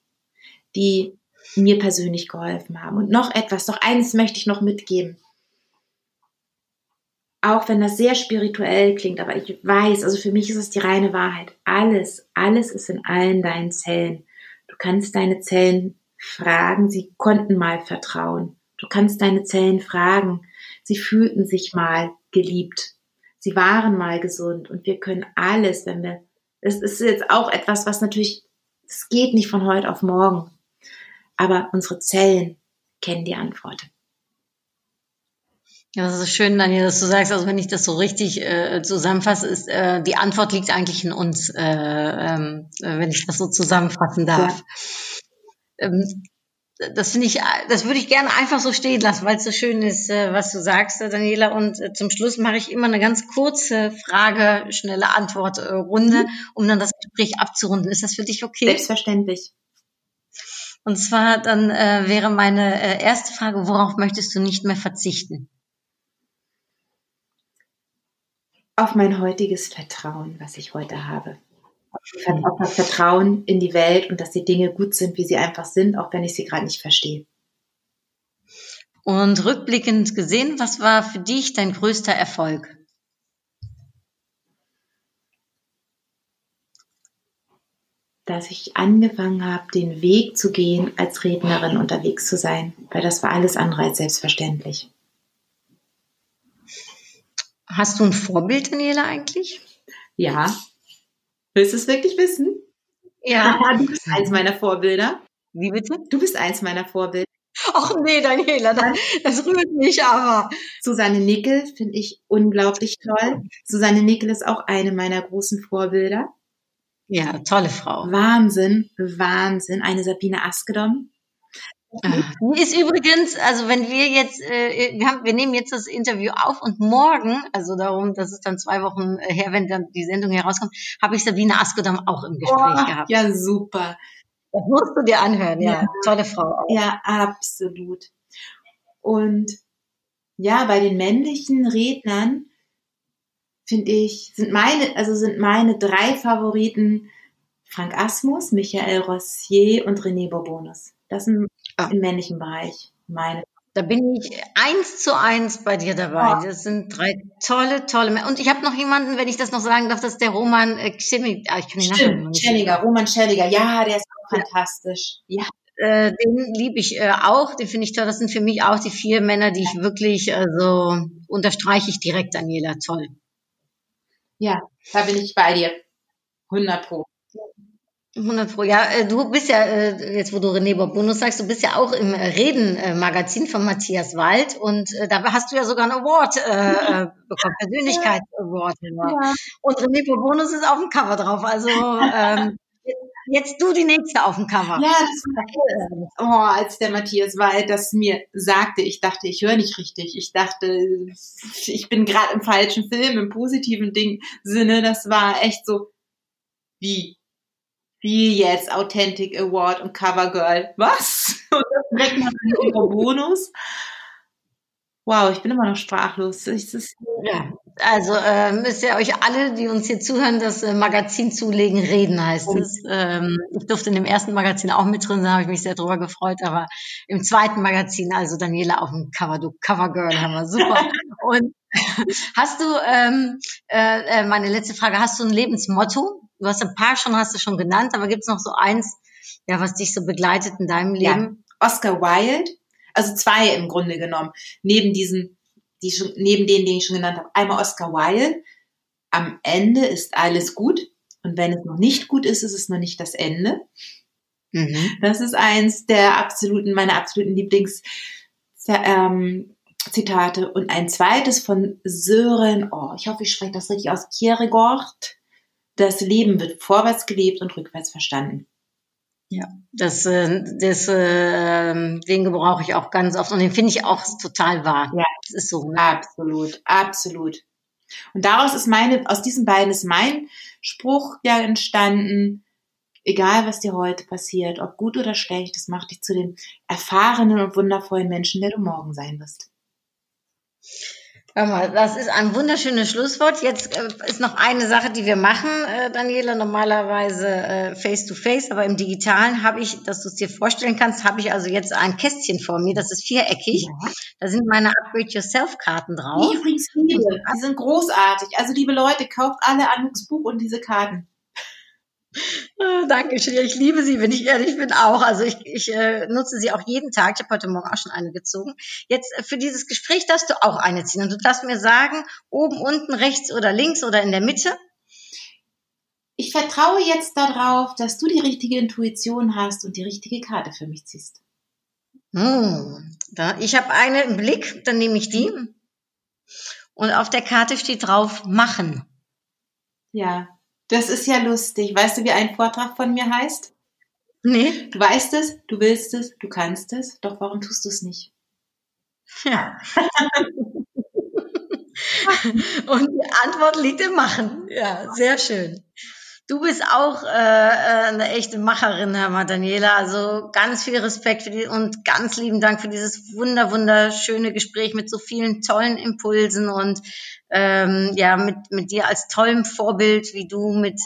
die mir persönlich geholfen haben. Und noch etwas, doch eines möchte ich noch mitgeben. Auch wenn das sehr spirituell klingt, aber ich weiß, also für mich ist es die reine Wahrheit. Alles, alles ist in allen deinen Zellen. Du kannst deine Zellen fragen, sie konnten mal vertrauen. Du kannst deine Zellen fragen, sie fühlten sich mal geliebt. Sie waren mal gesund und wir können alles, wenn wir, es ist jetzt auch etwas, was natürlich, es geht nicht von heute auf morgen. Aber unsere Zellen kennen die Antwort. Ja, das ist schön, Daniel, dass du sagst, also wenn ich das so richtig äh, zusammenfasse, ist äh, die Antwort liegt eigentlich in uns, äh, ähm, äh, wenn ich das so zusammenfassen darf. Ähm, das finde ich, das würde ich gerne einfach so stehen lassen, weil es so schön ist, äh, was du sagst, äh, Daniela. Und äh, zum Schluss mache ich immer eine ganz kurze Frage, schnelle Antwortrunde, um dann das Gespräch abzurunden. Ist das für dich okay? Selbstverständlich. Und zwar dann äh, wäre meine äh, erste Frage, worauf möchtest du nicht mehr verzichten? Auf mein heutiges Vertrauen, was ich heute habe. Auf das Vertrauen in die Welt und dass die Dinge gut sind, wie sie einfach sind, auch wenn ich sie gerade nicht verstehe. Und rückblickend gesehen, was war für dich dein größter Erfolg? dass ich angefangen habe, den Weg zu gehen, als Rednerin unterwegs zu sein, weil das war alles andere als selbstverständlich. Hast du ein Vorbild, Daniela, eigentlich? Ja. Willst du es wirklich wissen? Ja. [laughs] Du bist eins meiner Vorbilder. Wie bitte? Du bist eins meiner Vorbilder. Ach nee, Daniela, das, das rührt mich aber. Susanne Nickel finde ich unglaublich toll. Susanne Nickel ist auch eine meiner großen Vorbilder. Ja, tolle Frau. Wahnsinn, Wahnsinn. Eine Sabine Askedom. Die ist übrigens, also wenn wir jetzt, äh, wir, haben, wir nehmen jetzt das Interview auf und morgen, also darum, das ist dann zwei Wochen äh, her, wenn dann die Sendung herauskommt, habe ich Sabine Askedam auch im Gespräch Oh, gehabt. ja, super. Das musst du dir anhören, ja. Ja. Tolle Frau auch. Ja, absolut. Und ja, bei den männlichen Rednern finde ich, sind meine, also sind meine drei Favoriten Frank Asmus, Michael Rossier und René Bourbonus. Das sind Ah. im männlichen Bereich meine. Da bin ich eins zu eins bei dir dabei. Oh. Das sind drei tolle, tolle. Mä- Und ich habe noch jemanden, wenn ich das noch sagen darf, das ist der Roman äh, Kschimik. Ah, ich kann Stimmt, Schelliger, Roman Schelliger, ja, der ist auch fantastisch. Ja, Äh, den liebe ich äh, auch, den finde ich toll. Das sind für mich auch die vier Männer, die ich wirklich, also unterstreiche ich direkt, Daniela, toll. ja, da bin ich bei dir. 100 Pro. 100 Pro. Ja, äh, du bist ja, äh, jetzt wo du René Bonus sagst, du bist ja auch im äh, Reden-Magazin von Matthias Wald und da hast du ja sogar einen Award äh, [laughs] bekommen, Persönlichkeits-Award. Ja. Und René Bonus ist auf dem Cover drauf. Also ähm, jetzt du die nächste auf dem Cover. Ja, oh, als der Matthias Wald das mir sagte, ich dachte, ich höre nicht richtig. Ich dachte, ich bin gerade im falschen Film, im positiven Ding Sinne. Das war echt so, wie? Wie jetzt Authentic Award und Covergirl. Was? [laughs] Und das direkt mal ein Bonus. Wow, ich bin immer noch sprachlos. Das, Ja, also äh, müsst ihr euch alle, die uns hier zuhören, das äh, Magazin zulegen, reden heißt es. Ähm, ich durfte in dem ersten Magazin auch mit drin sein, habe ich mich sehr drüber gefreut, aber im zweiten Magazin, also Daniela auf dem Cover, du Covergirl, haben wir super. [laughs] Und [laughs] hast du, ähm, äh, äh, meine letzte Frage, hast du ein Lebensmotto? Du hast ein paar schon, hast du schon genannt, aber gibt es noch so eins, ja, was dich so begleitet in deinem Ja. Leben? Oscar Wilde, also zwei im Grunde genommen, neben diesen, die schon, neben denen, den ich schon genannt habe. Einmal Oscar Wilde. Am Ende ist alles gut. Und wenn es noch nicht gut ist, ist es noch nicht das Ende. Mhm. Das ist eins der absoluten, meiner absoluten Lieblings, ähm. Und ein zweites von Sören, oh, ich hoffe, ich spreche das richtig aus, Kierkegaard. Das Leben wird vorwärts gelebt und rückwärts verstanden. Ja, das, äh, das, äh, den gebrauche ich auch ganz oft und den finde ich auch total wahr. Ja. Das ist so. Ne? Absolut, absolut. Und daraus ist meine, aus diesen beiden ist mein Spruch ja entstanden, egal was dir heute passiert, ob gut oder schlecht, das macht dich zu dem erfahrenen und wundervollen Menschen, der du morgen sein wirst. Das ist ein wunderschönes Schlusswort. Jetzt äh, ist noch eine Sache, die wir machen, äh, Daniela, normalerweise äh, face to face, aber im Digitalen habe ich, dass du es dir vorstellen kannst, habe ich also jetzt ein Kästchen vor mir, das ist viereckig. Ja. Da sind meine Upgrade Yourself Karten drauf. Die übrigens liebe. Die sind großartig. Also liebe Leute, kauft alle Anuks Buch und diese Karten. Ah, Dankeschön. Ja, Ich liebe sie, wenn ich ehrlich bin, auch. Also ich, ich äh, nutze sie auch jeden Tag. Ich habe heute Morgen auch schon eine gezogen. Jetzt äh, für dieses Gespräch darfst du auch eine ziehen. Und du darfst mir sagen, oben, unten, rechts oder links oder in der Mitte. Ich vertraue jetzt darauf, dass du die richtige Intuition hast und die richtige Karte für mich ziehst. Hm, da, ich habe eine im Blick, dann nehme ich die. Und auf der Karte steht drauf, machen. Ja, das ist ja lustig. Weißt du, wie ein Vortrag von mir heißt? Nee? Du weißt es, du willst es, du kannst es, doch warum tust du es nicht? Ja. [laughs] Und die Antwort liegt im Machen. Ja, sehr schön. Du bist auch äh, äh, eine echte Macherin, Herr Daniela. Also ganz viel Respekt für die und ganz lieben Dank für dieses wunder wunderschöne Gespräch mit so vielen tollen Impulsen und ähm, ja mit mit dir als tollem Vorbild, wie du mit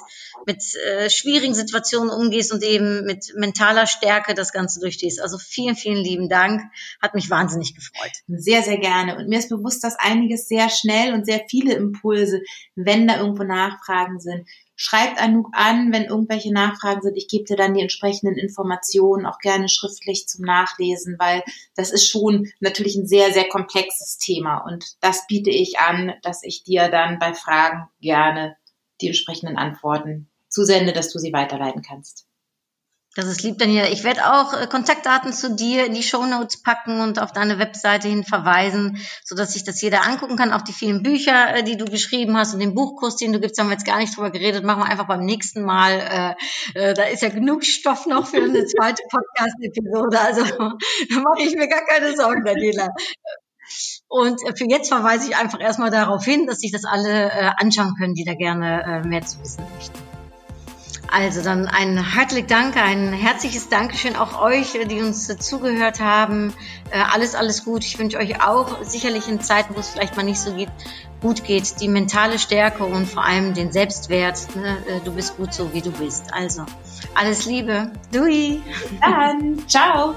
mit äh, schwierigen Situationen umgehst und eben mit mentaler Stärke das Ganze durchstehst. Also vielen vielen lieben Dank, hat mich wahnsinnig gefreut. Sehr, sehr gerne. Und mir ist bewusst, dass einiges sehr schnell und sehr viele Impulse, wenn da irgendwo Nachfragen sind. Schreibt Anouk an, wenn irgendwelche Nachfragen sind. Ich gebe dir dann die entsprechenden Informationen, auch gerne schriftlich zum Nachlesen, weil das ist schon natürlich ein sehr, sehr komplexes Thema. Und das biete ich an, dass ich dir dann bei Fragen gerne die entsprechenden Antworten zusende, dass du sie weiterleiten kannst. Das ist lieb, Daniela. Ich werde auch äh, Kontaktdaten zu dir in die Shownotes packen und auf deine Webseite hin verweisen, sodass sich das jeder angucken kann. Auch die vielen Bücher, äh, die du geschrieben hast und den Buchkurs, den du gibst, haben wir jetzt gar nicht drüber geredet. Machen wir einfach beim nächsten Mal. Äh, da ist ja genug Stoff noch für eine zweite Podcast-Episode. Also [laughs] da mache ich mir gar keine Sorgen, Daniela. Und für jetzt verweise ich einfach erstmal darauf hin, dass sich das alle anschauen können, die da gerne mehr zu wissen möchten. Also dann ein herzlichen Dank, ein herzliches Dankeschön auch euch, die uns zugehört haben. Äh, alles, alles gut. Ich wünsche euch auch sicherlich in Zeiten, wo es vielleicht mal nicht so geht, gut geht, die mentale Stärke und vor allem den Selbstwert. Ne? Äh, Du bist gut so, wie du bist. Also alles Liebe. Dui. Dann, ciao.